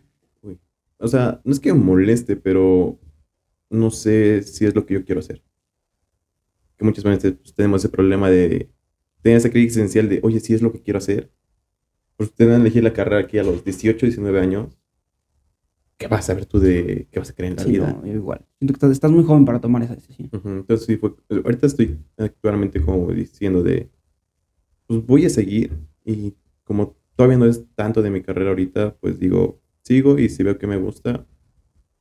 O sea, no es que me moleste, pero no sé si es lo que yo quiero hacer. Que muchas veces pues, tenemos ese problema de tener esa crisis esencial de, oye, si es lo que quiero hacer. Pues te dan a elegir la carrera aquí a los 18, 19 años. ¿Qué vas a ver tú de qué vas a creer en la
Sí,
vida?
no, igual. Siento que estás, muy joven para tomar esa decisión.
Ujú, Entonces sí fue, ahorita estoy actualmente como diciendo de, pues voy a seguir y como todavía no es tanto de mi carrera ahorita, pues digo, sigo y si veo que me gusta,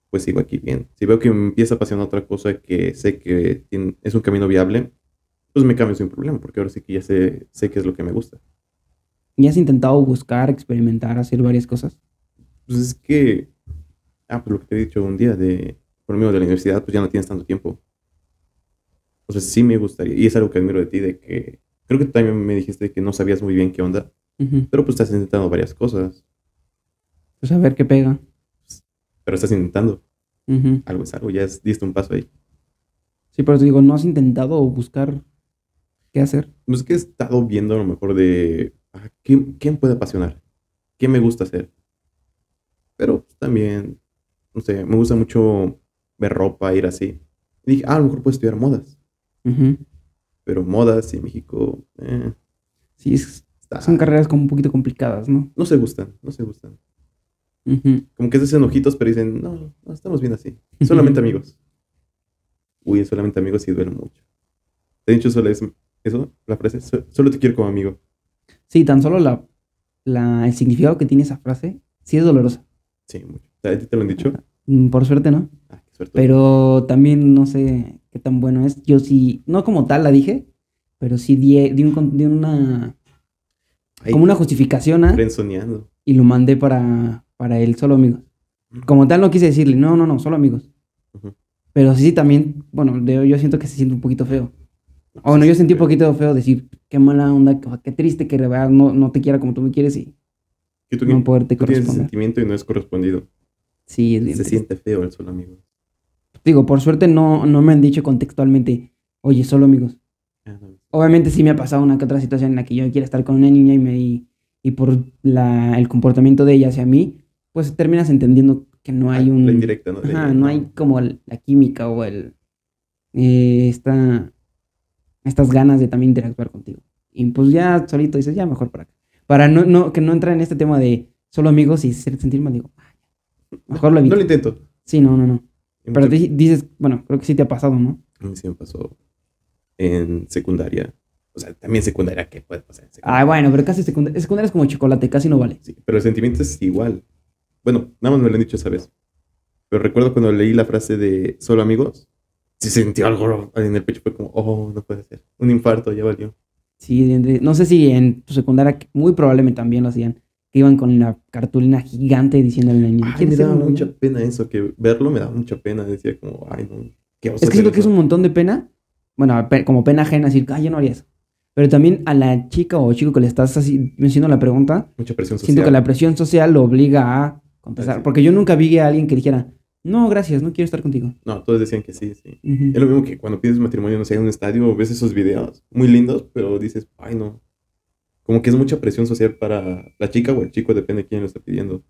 pues sigo aquí bien. Si veo que me empieza a apasionar otra cosa que sé que tiene- es un camino viable, pues me cambio sin problema, porque ahora sí que ya sé, sé qué es lo que me gusta.
¿Y has intentado buscar, experimentar, hacer varias cosas?
Pues es que, ah, pues lo que te he dicho un día de, por medio de la universidad, pues ya no tienes tanto tiempo. O sea, sí me gustaría. Y es algo que admiro de ti, de que creo que tú también me dijiste que no sabías muy bien qué onda,
Ujú.
pero pues estás intentando varias cosas.
Pues a ver qué pega.
Pero estás intentando.
Ujú.
Algo es algo, ya es- diste un paso ahí.
Sí, por eso digo, ¿no has intentado buscar qué hacer?
Pues que he estado viendo a lo mejor de ¿qué, qué me puede apasionar? ¿Qué me gusta hacer? Pero pues, también, no sé, me gusta mucho ver ropa, ir así. Y dije, ah, a lo mejor puedo estudiar modas.
Ujú.
Pero modas en México eh,
Sí, es-
está-
son carreras como un poquito complicadas, ¿no?
no se gustan, no se gustan.
Ujú.
Como que se hacen ojitos, pero dicen, no, no, estamos bien así. Solamente amigos. Uy, solamente amigos sí duele mucho. ¿Te he dicho solo es- eso? La frase, "So- solo te quiero como amigo.
Sí, tan solo la, la, el significado que tiene esa frase sí es dolorosa.
Sí, mucho. ¿A ti te lo han dicho?
Mm, Por suerte, ¿no?
Ah, qué suerte.
Pero también no sé qué tan bueno es. Yo sí, no como tal la dije, pero sí di, di, un di una, como una justificación ¿ah?
frenzoneando.
y lo mandé para, para él, solo amigos. Como tal no quise decirle, no, no, no, solo amigos. Pero sí, también, bueno, yo siento que se siente un poquito feo. O bueno, yo sentí un poquito feo decir, qué mala onda, qué- triste que verdad no, no te quiera como tú me quieres y
tú,
no poderte
tú tienes sentimiento y no es correspondido.
Sí, es bien
Se
triste.
siente feo el solo amigo.
Digo, por suerte no, no me han dicho contextualmente, oye, solo amigos.
Ah, no.
Obviamente sí me ha pasado una que otra situación en la que yo quiero estar con una niña y me y, y por la, el comportamiento de ella hacia mí, pues terminas entendiendo que no hay
Ah,
un...
La indirecta, ¿no?
Ajá, no hay como el- la química o el... eh, esta, estas ganas de también interactuar contigo. Y pues ya solito dices, ya mejor para acá. Para no, no, que no entrar en este tema de solo amigos y sentir mal, digo, "Ah, ya". mejor lo
No
evito.
lo intento.
Sí, no, no, no.
Y
Pero
mucho-
di- dices, bueno, creo que sí te ha pasado, ¿no?
A mí sí me pasó en secundaria. O sea, también secundaria, ¿qué puede pasar en?
Ah, bueno, pero casi secundaria, secundaria es como chocolate, casi no vale.
Sí, pero el sentimiento es igual. Bueno, nada más me lo han dicho esa vez. Pero recuerdo cuando leí la frase de solo amigos, se sintió algo en el pecho. Fue como, oh, no puede ser. Un infarto, ya valió.
Sí, no sé si en tu secundaria, muy probablemente también lo hacían, que iban con la cartulina gigante diciéndole a la niña,
Ay, me
"¿Quieres ser
daba
mi novia?".
mucha pena eso, que verlo me daba mucha pena. Decía como, ay, no. ¿qué vas a
Es que siento que es
eso?".
un montón de pena, bueno, como pena ajena decir, ay, yo no haría eso. Pero también a la chica o chico que le estás así haciendo la pregunta,
Mucha presión social.
siento que la presión social lo obliga a contestar. Porque yo nunca vi a alguien que dijera, no, gracias, no quiero estar contigo.
No, todos decían que sí, sí.
Ujú.
Es lo mismo que cuando pides matrimonio, no sé, en un estadio, ves esos videos muy lindos, pero dices, ay, no. Como que es mucha presión social para la chica o el chico, depende de quién lo está pidiendo.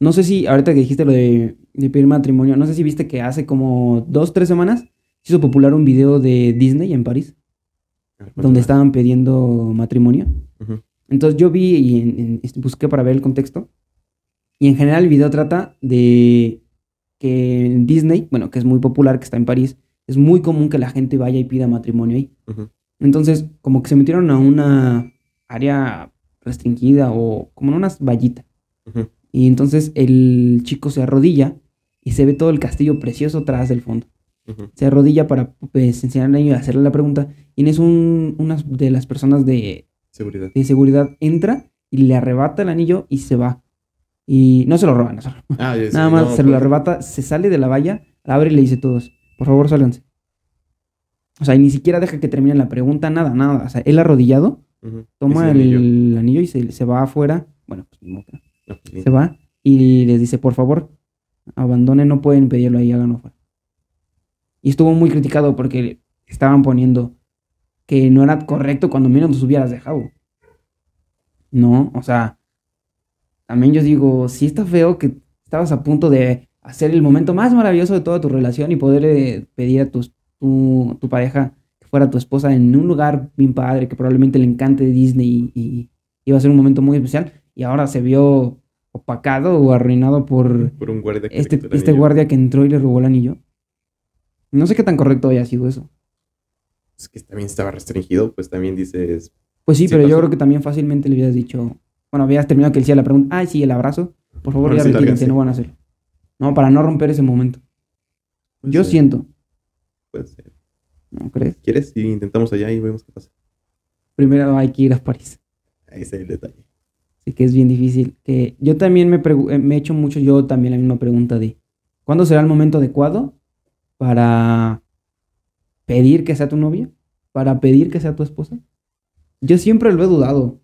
No sé si, ahorita que dijiste lo de, de pedir matrimonio, no sé si viste que hace como dos, tres semanas se hizo popular un video de Disney en París,
ver,
donde
cuéntame.
estaban pidiendo matrimonio.
Ujú.
Entonces yo vi y en- en- este, busqué para ver el contexto. Y en general el video trata de que en Disney, bueno, que es muy popular, que está en París, es muy común que la gente vaya y pida matrimonio ahí. Entonces, como que se metieron a una área restringida o como en unas vallitas.
Ujú.
Y entonces el chico se arrodilla y se ve todo el castillo precioso atrás del fondo. Se arrodilla para pues, enseñarle a hacerle la pregunta. Y en eso un- una de las personas de,
Seguridad.
de seguridad entra y le arrebata el anillo y se va. Y no se lo roban, no se lo roban.
Ah,
Nada más
no,
se lo
pues,
arrebata, se sale de la valla, la abre y le dice a todos, por favor sálganse. O sea, y ni siquiera deja que termine la pregunta, nada, nada. O sea, él arrodillado, toma el
anillo.
anillo, y se, se va afuera. Bueno, pues no.
No, pues,
se va y les dice, por favor, abandonen, no pueden pedirlo ahí, háganlo afuera. Y estuvo muy criticado porque estaban poniendo que no era correcto cuando menos los hubieras dejado. No, o sea, también yo digo, sí está feo que estabas a punto de hacer el momento más maravilloso de toda tu relación y poder eh, pedir a tu, tu pareja que fuera tu esposa en un lugar bien padre, que probablemente le encante Disney y, y iba a ser un momento muy especial y ahora se vio opacado o arruinado por
Por un guardia que
este, este guardia que entró y le robó el anillo. No sé qué tan correcto haya sido eso.
Es que también estaba restringido, pues también dices,
Pues sí,
Sí
pero yo creo que también fácilmente le hubieras dicho, bueno, habías terminado que él hacía la pregunta, ay, sí, el abrazo, por favor,
Ahora
ya
sí,
no van a hacerlo. No, para no romper ese momento.
puede
Yo siento,
puede ser.
¿no crees?
¿Quieres? Y intentamos allá y vemos qué pasa.
Primero hay que ir a París.
Ahí está el detalle.
Así que es bien difícil. Que yo también me, eh, me he hecho mucho yo también la misma pregunta de ¿cuándo será el momento adecuado para pedir que sea tu novia, para pedir que sea tu esposa. Yo siempre lo he dudado.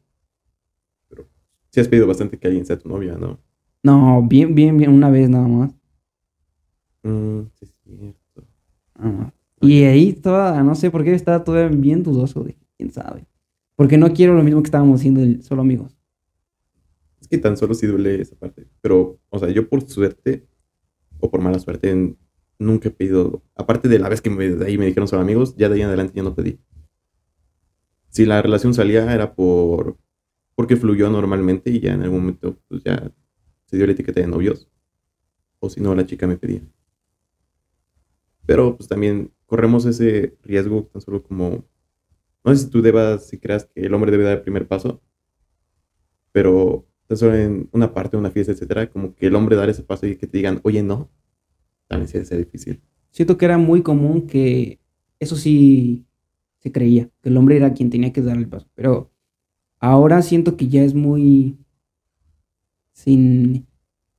Si has pedido bastante que alguien sea tu novia, ¿no?
No, bien, bien, bien, una vez nada más.
Mm, sí, es cierto.
Ah, Y ahí toda, no sé por qué estaba todavía bien dudoso de quién sabe. Porque no quiero lo mismo que estábamos haciendo el solo amigos.
Es que tan solo sí duele esa parte. Pero, o sea, yo por suerte, o por mala suerte, en- nunca he pedido. Aparte de la vez que me, de ahí me dijeron solo amigos, ya de ahí en adelante ya no pedí. Si la relación salía era por porque fluyó normalmente y ya en algún momento pues ya se dio la etiqueta de novios. O si no, la chica me pedía. Pero pues también corremos ese riesgo tan solo como... No sé si tú debas, si creas que el hombre debe dar el primer paso, pero tan solo en una parte una fiesta, etcétera, como que el hombre dar ese paso y que te digan, oye, no, también sí es difícil.
Siento que era muy común que eso sí se creía, que el hombre era quien tenía que dar el paso. Pero ahora siento que ya es muy sin,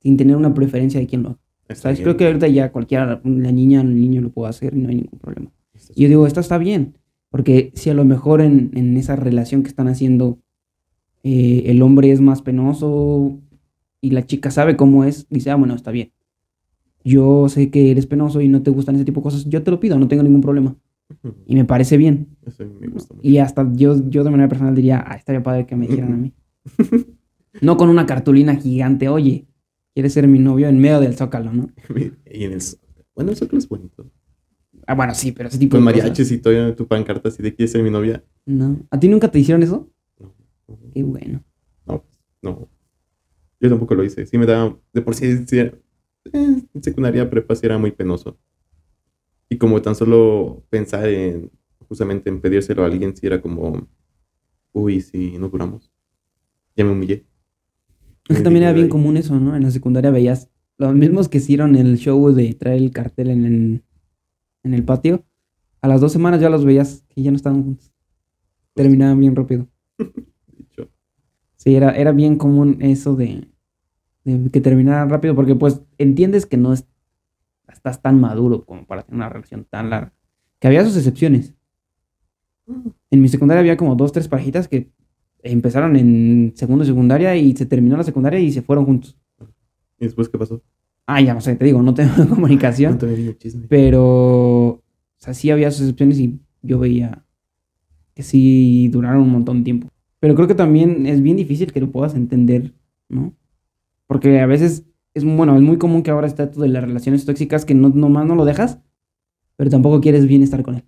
sin tener una preferencia de quién lo haga. ¿Sabes? Creo que ahorita ya cualquiera, la niña, el niño lo puede hacer y no hay ningún problema. Y yo digo, esto está bien, porque si a lo mejor en, en esa relación que están haciendo eh, el hombre es más penoso y la chica sabe cómo es, dice, ah, bueno, está bien. Yo sé que eres penoso y no te gustan ese tipo de cosas, yo te lo pido, no tengo ningún problema. Y me parece bien.
Eso me gusta mucho.
Y hasta yo, yo de manera personal diría, ah, estaría padre que me dijeran a mí. No con una cartulina gigante, oye, ¿quieres ser mi novio en medio del zócalo, no?
y en el... Bueno, el Zócalo es bonito.
Ah, bueno, sí, pero ese tipo
Con
de
mariachis y todo tu pancarta así de quieres ser mi novia.
No. ¿A ti nunca te hicieron eso?
No,
Qué bueno.
no, no. Yo tampoco lo hice. Sí me daba, de por sí, sí, eh, en secundaria prepa sí era muy penoso. Y como tan solo pensar en, justamente en pedírselo a alguien, sí era como, uy, si no duramos. Ya me humillé.
Es que también era bien común eso, ¿no? En la secundaria veías los mismos que hicieron el show de traer el cartel en el, en el patio. A las dos semanas ya los veías que ya no estaban juntos. Terminaban bien rápido. Sí, era, era bien común eso de, de que terminaran rápido porque pues entiendes que no es- estás tan maduro como para tener una relación tan larga. Que había sus excepciones. En mi secundaria había como dos, tres parejitas que empezaron en segundo de secundaria y se terminó la secundaria y se fueron juntos.
¿Y después qué pasó?
Ah, ya no sé, te digo, no tengo comunicación.
No te vi el chisme.
Pero, o sea, sí había sus excepciones y yo veía que sí duraron un montón de tiempo. Pero creo que también es bien difícil que lo puedas entender, ¿no? Porque a veces es, bueno, es muy común que ahora está esto de las relaciones tóxicas que no, nomás no lo dejas, pero tampoco quieres bien estar con él.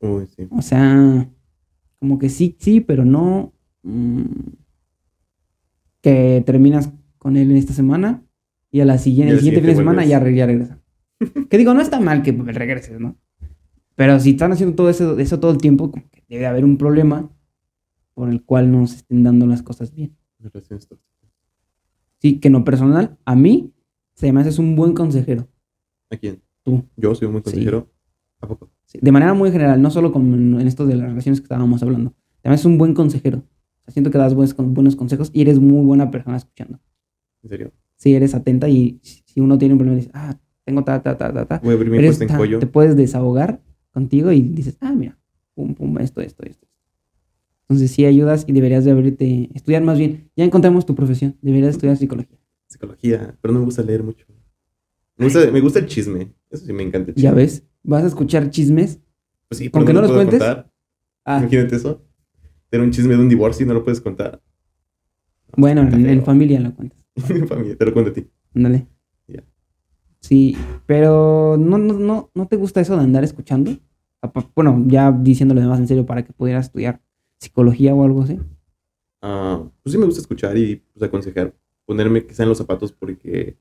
Uy, sí.
O sea, como que sí, sí, pero no. mm, que terminas con él en esta semana y a la siguiente, el siguiente fin de semana ya, ya regresa. que digo, no está mal que regreses, ¿no? Pero si están haciendo todo eso, eso todo el tiempo, como que debe haber un problema por el cual no se estén dando las cosas bien.
Relaciones tóxicas.
Sí, que en lo personal, a mí se me haces un buen consejero.
¿A quién?
Tú.
Yo soy un buen
Sí.
consejero. ¿A poco?
Sí, de manera muy general, no solo como en, esto de las relaciones que estábamos hablando. También es un buen consejero. Siento que das buenos, con- buenos consejos y eres muy buena persona escuchando.
¿En serio?
Si eres atenta y si uno tiene un problema, dices, ah, tengo ta, ta, ta, ta, ta.
Voy a abrir mi puesta en cuello.
te puedes desahogar contigo y dices, ah, mira, pum, pum, esto, esto, esto. Entonces sí ayudas y deberías de abrirte, estudiar más bien. Ya encontramos tu profesión, deberías estudiar psicología.
Psicología, pero no me gusta leer mucho. Me gusta, me gusta el chisme. Eso sí me encanta el chisme.
Ya ves, vas a escuchar chismes.
Pues sí, pero
Aunque no
lo
los
puedo
cuentes.
contar.
Ah,
Imagínate eso. Tener un chisme de un divorcio y no lo puedes contar.
bueno, en, en familia lo cuentas.
Familia, te lo cuento a ti.
Ándale.
Ya.
Sí, pero no, no, no, ¿no te gusta eso de andar escuchando? Bueno, ya diciéndolo más en serio para que pudieras estudiar psicología o algo así.
Ah, pues sí me gusta escuchar y pues, aconsejar. Ponerme quizá en los zapatos porque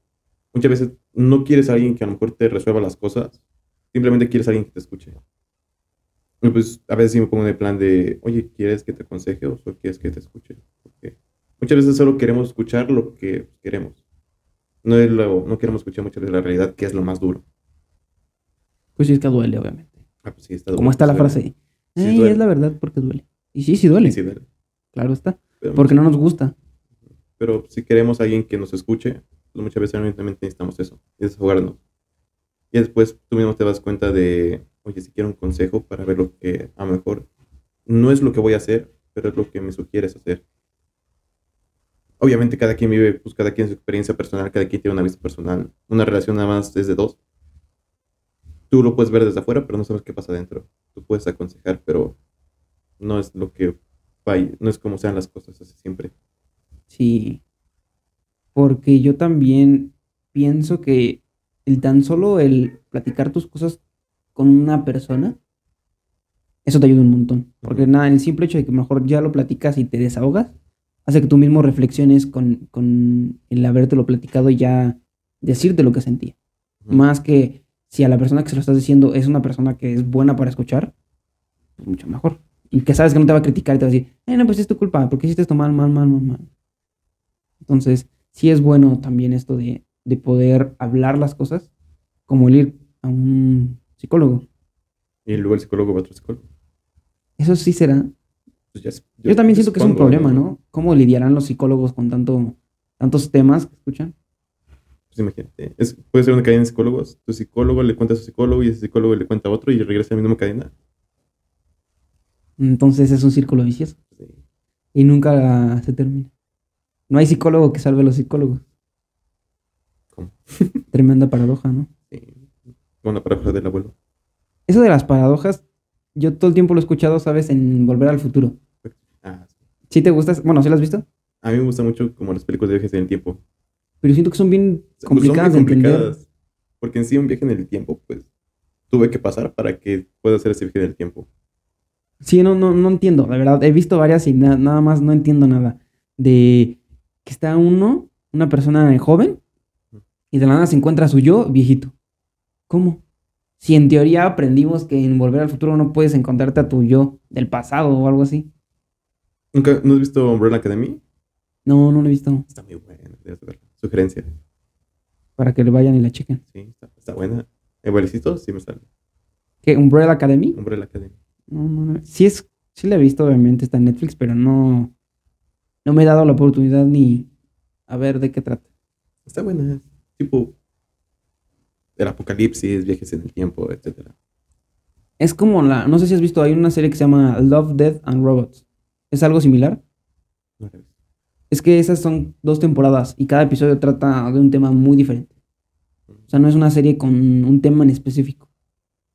muchas veces no quieres a alguien que a lo mejor te resuelva las cosas. Simplemente quieres a alguien que te escuche. Y pues a veces sí me pongo en el plan de, oye, ¿quieres que te aconseje o solo quieres que te escuche? Porque muchas veces solo queremos escuchar lo que queremos. No, es lo- no queremos escuchar muchas veces la realidad, que es lo más duro.
Pues sí, es que duele, obviamente.
Ah, pues sí, está
Como
duro,
está la
duele.
frase.
Sí,
"Ey,
duele.
es la verdad porque duele. Y sí, sí duele.
Sí, sí duele.
Claro está.
Pero,
Porque no nos gusta.
pero si queremos a alguien que nos escuche, pues muchas veces realmente necesitamos eso, desahogarnos. Y después tú mismo te das cuenta de, oye, si quiero un consejo para ver lo que a lo mejor no es lo que voy a hacer, pero es lo que me sugieres hacer. Obviamente cada quien vive, pues cada quien su experiencia personal, cada quien tiene una vista personal. Una relación nada más es de dos. Tú lo puedes ver desde afuera, pero no sabes qué pasa adentro. Tú puedes aconsejar, pero no es lo que vaya, no es como sean las cosas así siempre.
Sí. Porque yo también pienso que el tan solo el platicar tus cosas con una persona, eso te ayuda un montón. Porque nada, el simple hecho de que mejor ya lo platicas y te desahogas, hace que tú mismo reflexiones con, con el habértelo platicado y ya decirte lo que sentía. Más que si a la persona que se lo estás diciendo es una persona que es buena para escuchar, pues mucho mejor. Y que sabes que no te va a criticar y te va a decir, eh, no, pues es tu culpa, porque hiciste esto mal, mal, mal, mal, mal. Entonces, sí es bueno también esto de, de poder hablar las cosas, como el ir a un psicólogo.
Y luego el psicólogo va a otro psicólogo.
Eso sí será.
Pues ya es-
Yo, también siento que es un problema, ¿no? ¿Cómo lidiarán los psicólogos con tanto, tantos temas que escuchan?
Pues imagínate, es, puede ser una cadena de psicólogos. Tu psicólogo le cuenta a su psicólogo y ese psicólogo le cuenta a otro y regresa a la misma cadena.
Entonces es un círculo vicioso
Sí.
y nunca se termina. No hay psicólogo que salve a los psicólogos.
¿Cómo?
Tremenda paradoja, ¿no?
Sí. Bueno, para hablar del abuelo.
Eso de las paradojas, yo todo el tiempo lo he escuchado, ¿sabes? En Volver al Futuro.
Ah, sí.
¿Sí te gustas? Bueno, ¿sí lo has visto?
A mí me gusta mucho como las películas de viajes en el tiempo.
Pero siento que son bien
sea,
complicadas
son
de
muy
entender.
complicadas. Porque en sí un viaje en el tiempo, pues, tuve que pasar para que pueda hacer ese viaje en el tiempo.
Sí, no, no, no entiendo, la verdad. He visto varias y na- nada más no entiendo nada. De que está uno, una persona joven, y de la nada se encuentra su yo viejito. ¿Cómo? Si en teoría aprendimos que en Volver al Futuro no puedes encontrarte a tu yo del pasado o algo así.
¿Nunca no has visto Umbrella Academy?
No, no lo he visto.
Está muy buena, debes verla. Sugerencia.
Para que le vayan y la chequen.
Sí, está, está buena. Bailecito sí me sale.
¿Qué? ¿Umbrella Academy?
Umbrella Academy.
No, no, no. Sí, es, sí la he visto, obviamente, está en Netflix, pero no, no me he dado la oportunidad ni a ver de qué trata.
Está buena. es Tipo, el apocalipsis, viajes en el tiempo, etcétera.
Es como la, no sé si has visto, hay una serie que se llama Love, Death and Robots. ¿Es algo similar?
No la he visto.
Es que esas son dos temporadas y cada episodio trata de un tema muy diferente. O sea, no es una serie con un tema en específico.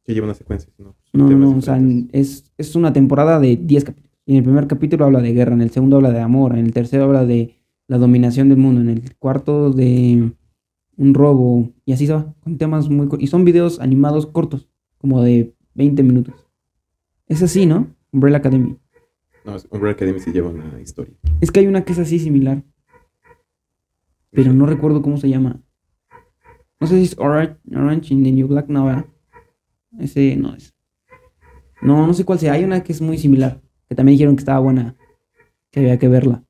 Que lleva una secuencia, sino
No,
temas
no, o sea, es, es una temporada de 10 capítulos. Y en el primer capítulo habla de guerra, en el segundo habla de amor, en el tercero habla de la dominación del mundo, en el cuarto de un robo, y así se va, con temas muy... cor- Y son videos animados cortos, como de 20 minutos. Es así, ¿no? Umbrella Academy.
No, Umbrella Academy sí lleva una historia.
Es que hay una que es así similar, pero no recuerdo cómo se llama. No sé si es Orange, Orange in the New Black, no, ¿verdad? Ese no es. No, no sé cuál sea. Hay una que es muy similar, que también dijeron que estaba buena, que había que verla.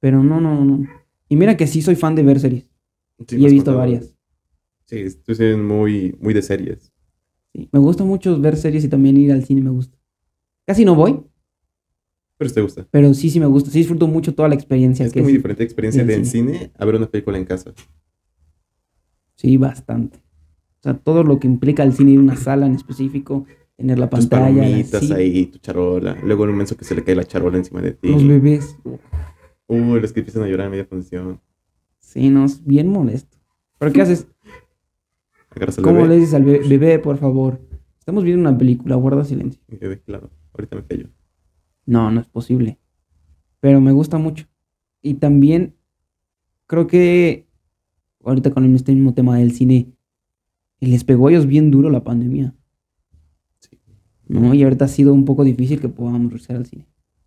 Pero no, no, no. Y mira que sí soy fan de ver series.
Sí,
y he visto
contado.
varias.
Sí, estoy siendo muy, muy de series.
Sí. Me gusta mucho ver series y también ir al cine me gusta. Casi no voy,
Pero te gusta.
pero sí, sí me gusta. Sí disfruto mucho toda la experiencia
Es
que
muy
es.
diferente experiencia
del
de en cine a ver una película en casa.
Sí, bastante. O sea, todo lo que implica el cine, ir a una sala en específico, tener la
Tus
pantalla,
palomitas
sí,
ahí, tu charola. Luego un momento que se le cae la charola encima de ti.
los bebés.
Uy, los que empiezan a llorar a media función.
Sí, no, es bien molesto. ¿Pero qué haces?
Agarras al
¿Cómo
bebé.
le dices al bebé, bebé, por favor? Estamos viendo una película, guarda silencio.
Bebé, claro, ahorita me callo.
No, no es posible. Pero me gusta mucho. Y también creo que ahorita con este mismo tema del cine, les pegó a ellos bien duro la pandemia.
Sí.
¿no? Y ahorita ha sido un poco difícil que podamos regresar al cine.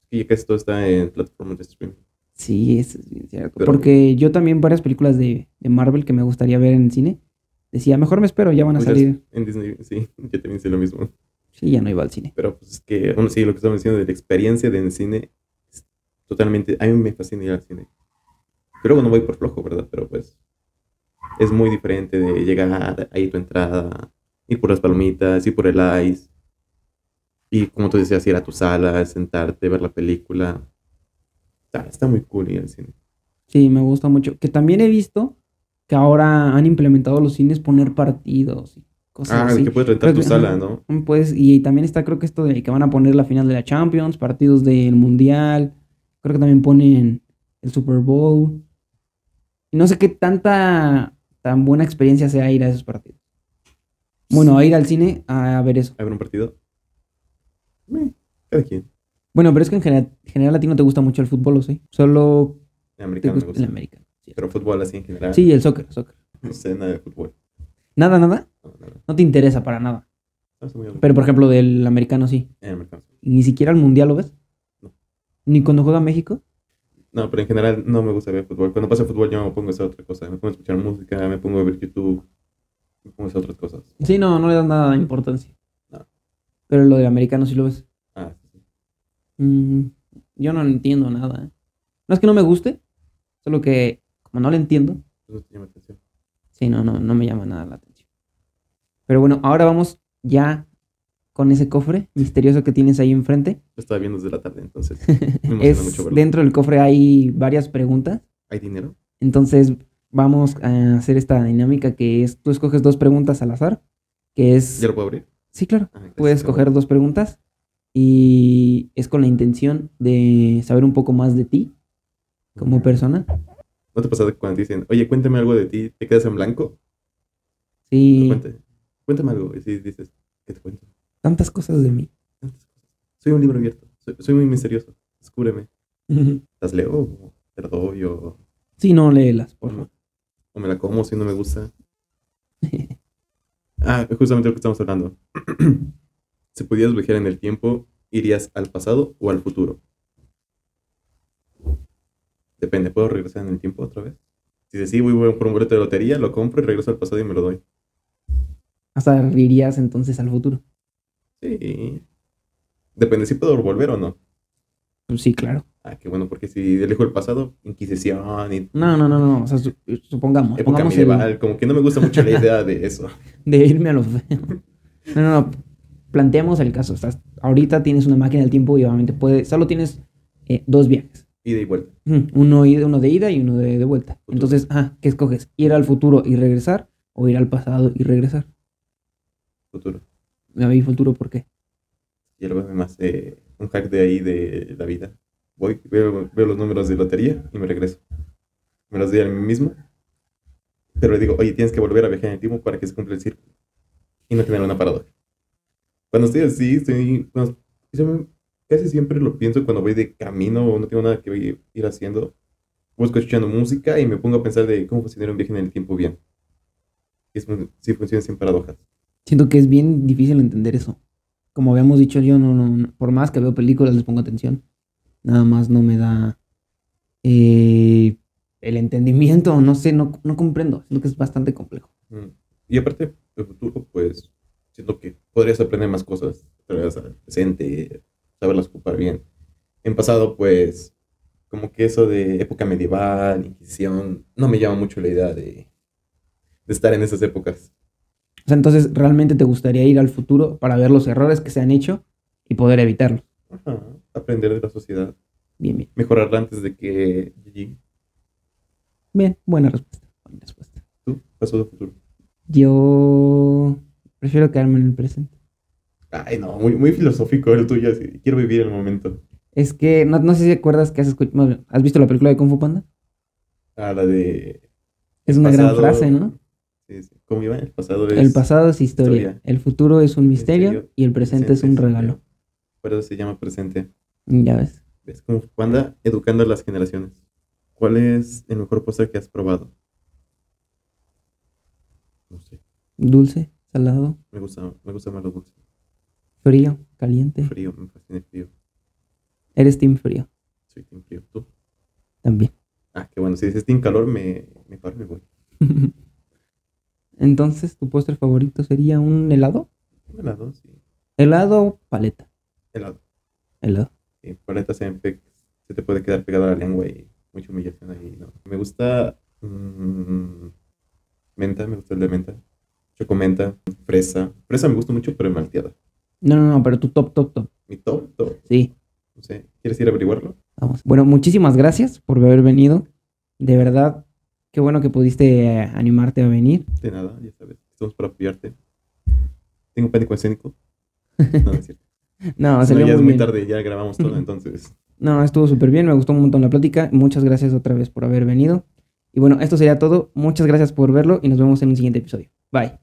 Y casi todo está en plataformas de streaming.
Sí, eso es bien cierto.
Pero-
Porque yo también varias películas de, de Marvel que me gustaría ver en el cine, decía, mejor me espero, ya van a
Pues
salir.
En Disney, sí, yo también hice lo mismo.
Sí, ya no iba al cine.
Pero pues es que, bueno, sí, lo que estaba diciendo de la experiencia de en cine, es totalmente, a mí me fascina ir al cine. Pero luego no voy por flojo, ¿verdad? Pero pues es muy diferente de llegar ahí tu entrada, ir por las palomitas, ir por el ice. Y como tú decías, ir a tu sala, sentarte, ver la película. Está, está muy cool ir al cine.
Sí, me gusta mucho. Que también he visto que ahora han implementado los cines poner partidos. cosas
Ah,
así.
de que puedes rentar
Creo
tu
que-
sala. ¿no?
Pues, y también está, creo que esto de que van a poner la final de la Champions, partidos del Mundial. Creo que también ponen el Super Bowl. Y no sé qué tanta, tan buena experiencia sea ir a esos partidos. Bueno, a ir al cine a ver eso.
¿A ver un partido? Eh, cada quien.
Bueno, pero es que en general, general a ti no te gusta mucho el fútbol, ¿o sí? Solo
El
te
americano me
gusta el americano. Sí.
Pero fútbol así en general.
Sí, el soccer, soccer.
No sé nada de fútbol.
Nada, nada.
No, nada.
No te interesa para nada.
No.
Pero por ejemplo, del americano sí.
En el americano.
Ni siquiera el mundial lo ves.
No.
Ni cuando juega México.
No, pero en general no me gusta ver fútbol. Cuando pasa fútbol yo me pongo a hacer otra cosa. Me pongo a escuchar música, me pongo a ver YouTube, me pongo a hacer otras cosas.
Sí, no, no le dan nada de importancia.
No.
Pero lo del americano sí lo ves.
Ah, sí, sí.
Mm, yo no entiendo nada. ¿eh? No es que no me guste, solo que como no le entiendo,
Eso te llama atención.
sí, no, no, no me llama nada la atención. Pero bueno, ahora vamos ya con ese cofre misterioso que tienes ahí enfrente.
Lo estaba viendo desde la tarde, entonces me
Es,
mucho verlo.
dentro del cofre hay varias preguntas.
¿Hay dinero?
Entonces vamos a hacer esta dinámica que es, tú escoges dos preguntas al azar, que es...
¿Ya lo puedo abrir?
Sí, claro.
Ah,
Puedes escoger dos preguntas y es con la intención de saber un poco más de ti como persona.
¿No te pasa cuando te dicen, oye, cuéntame algo de ti, te quedas en blanco?
Sí,
Cuéntame, cuéntame algo. Y si dices, ¿qué te cuento?
Tantas cosas de mí.
Soy un libro abierto. Soy, soy muy misterioso. Descúbreme. ¿Las leo o te la doy o,
Sí, no léelas, por favor.
o me la como si no me gusta? Ah, justamente lo que estamos hablando. si pudieras viajar en el tiempo, ¿irías al pasado o al futuro? Depende, ¿puedo regresar en el tiempo otra vez? Si sí, voy por un boleto de lotería, lo compro y regreso al pasado y me lo doy.
Hasta irías entonces al futuro.
Sí. Depende si puedo volver o no.
Pues sí, claro.
Ah, qué bueno, porque si elijo el pasado, Inquisición y
No, no, no, no. O sea, su- supongamos.
época
el-
medieval, como que no me gusta mucho la idea de eso.
de irme a lo feo. No, no, no. Planteamos el caso. Estás, ahorita tienes una máquina del tiempo y obviamente puede, solo tienes eh, dos viajes.
Ida y vuelta.
Uno, ida- uno de ida y uno de, de vuelta.
Futuro.
Entonces, ah, ¿qué escoges? ¿Ir al futuro y regresar? ¿O ir al pasado y regresar?
Futuro.
A ver, futuro, ¿por qué?
Y lo veo más eh, un hack de ahí de la vida. Voy, veo, veo los números de lotería y me regreso. Me los doy a mí mismo. Pero le digo, oye, tienes que volver a viajar en el tiempo para que se cumpla el círculo. Y no tener una paradoja. Cuando estoy así, estoy. cuando- casi siempre lo pienso cuando voy de camino o no tengo nada que ir haciendo. Busco escuchando música y me pongo a pensar de cómo funcionaría un viaje en el tiempo bien. Es, si funciona sin paradojas.
Siento que es bien difícil entender eso. Como habíamos dicho, yo no, no, por más que veo películas, les pongo atención. Nada más no me da eh, el entendimiento, no sé, no, no comprendo. Siento que es bastante complejo.
Mm. Y aparte, el futuro, pues, siento que podrías aprender más cosas, traerlas al presente, saberlas ocupar bien. En pasado, pues, como que eso de época medieval, Inquisición, no me llama mucho la idea de, de estar en esas épocas.
O sea, entonces, ¿realmente te gustaría ir al futuro para ver los errores que se han hecho y poder evitarlos?
Ajá, aprender de la sociedad,
Bien, bien.
mejorarla antes de que GG.
Bien, buena respuesta. Buena respuesta.
tú, pasado, futuro.
Yo prefiero quedarme en el presente.
Ay, no, muy, muy filosófico el tuyo, así, quiero vivir el momento.
Es que, no, no sé si acuerdas que has escuchado, ¿has visto la película de Kung Fu Panda?
Ah, la de...
Es una gran frase, ¿no?
Sí, sí, ¿Cómo iba? El pasado es...
El pasado es historia,
historia.
el futuro es un misterio
Misterio.
y el presente, es un regalo.
Por eso se llama presente.
Ya ves.
¿Ves cómo anda educando a las generaciones? ¿Cuál es el mejor postre que has probado? No sé.
Dulce, salado,
Me gusta, me gusta más lo dulce.
frío, caliente.
Frío, me fascina el frío.
Eres team frío
Soy team frío. ¿Tú?
también.
Ah, qué bueno. Si dices team calor, me, me paro y me voy.
Entonces, ¿tu postre favorito sería un helado?
Un helado, sí.
¿Helado o paleta?
Helado.
Helado.
Sí, paleta se, se te puede quedar pegada a la lengua y mucha humillación ahí, ¿no? Me gusta mm, menta, me gusta el de menta. Chocomenta, fresa. Fresa me gusta mucho, pero malteada.
No, no, no, pero tu top, top, top.
Mi top, top.
Sí,
No sé. ¿Quieres ir a averiguarlo?
vamos. Bueno, muchísimas gracias por haber venido. De verdad, qué bueno que pudiste eh, animarte a venir.
De nada, ya sabes. Estamos para apoyarte. tengo pánico escénico. No, es cierto.
No,
No,
salió
ya es
muy
muy
bien.
tarde, ya grabamos todo, entonces.
No, estuvo súper bien, me gustó un montón la plática. Muchas gracias otra vez por haber venido. Y bueno, esto sería todo. Muchas gracias por verlo y nos vemos en un siguiente episodio. Bye.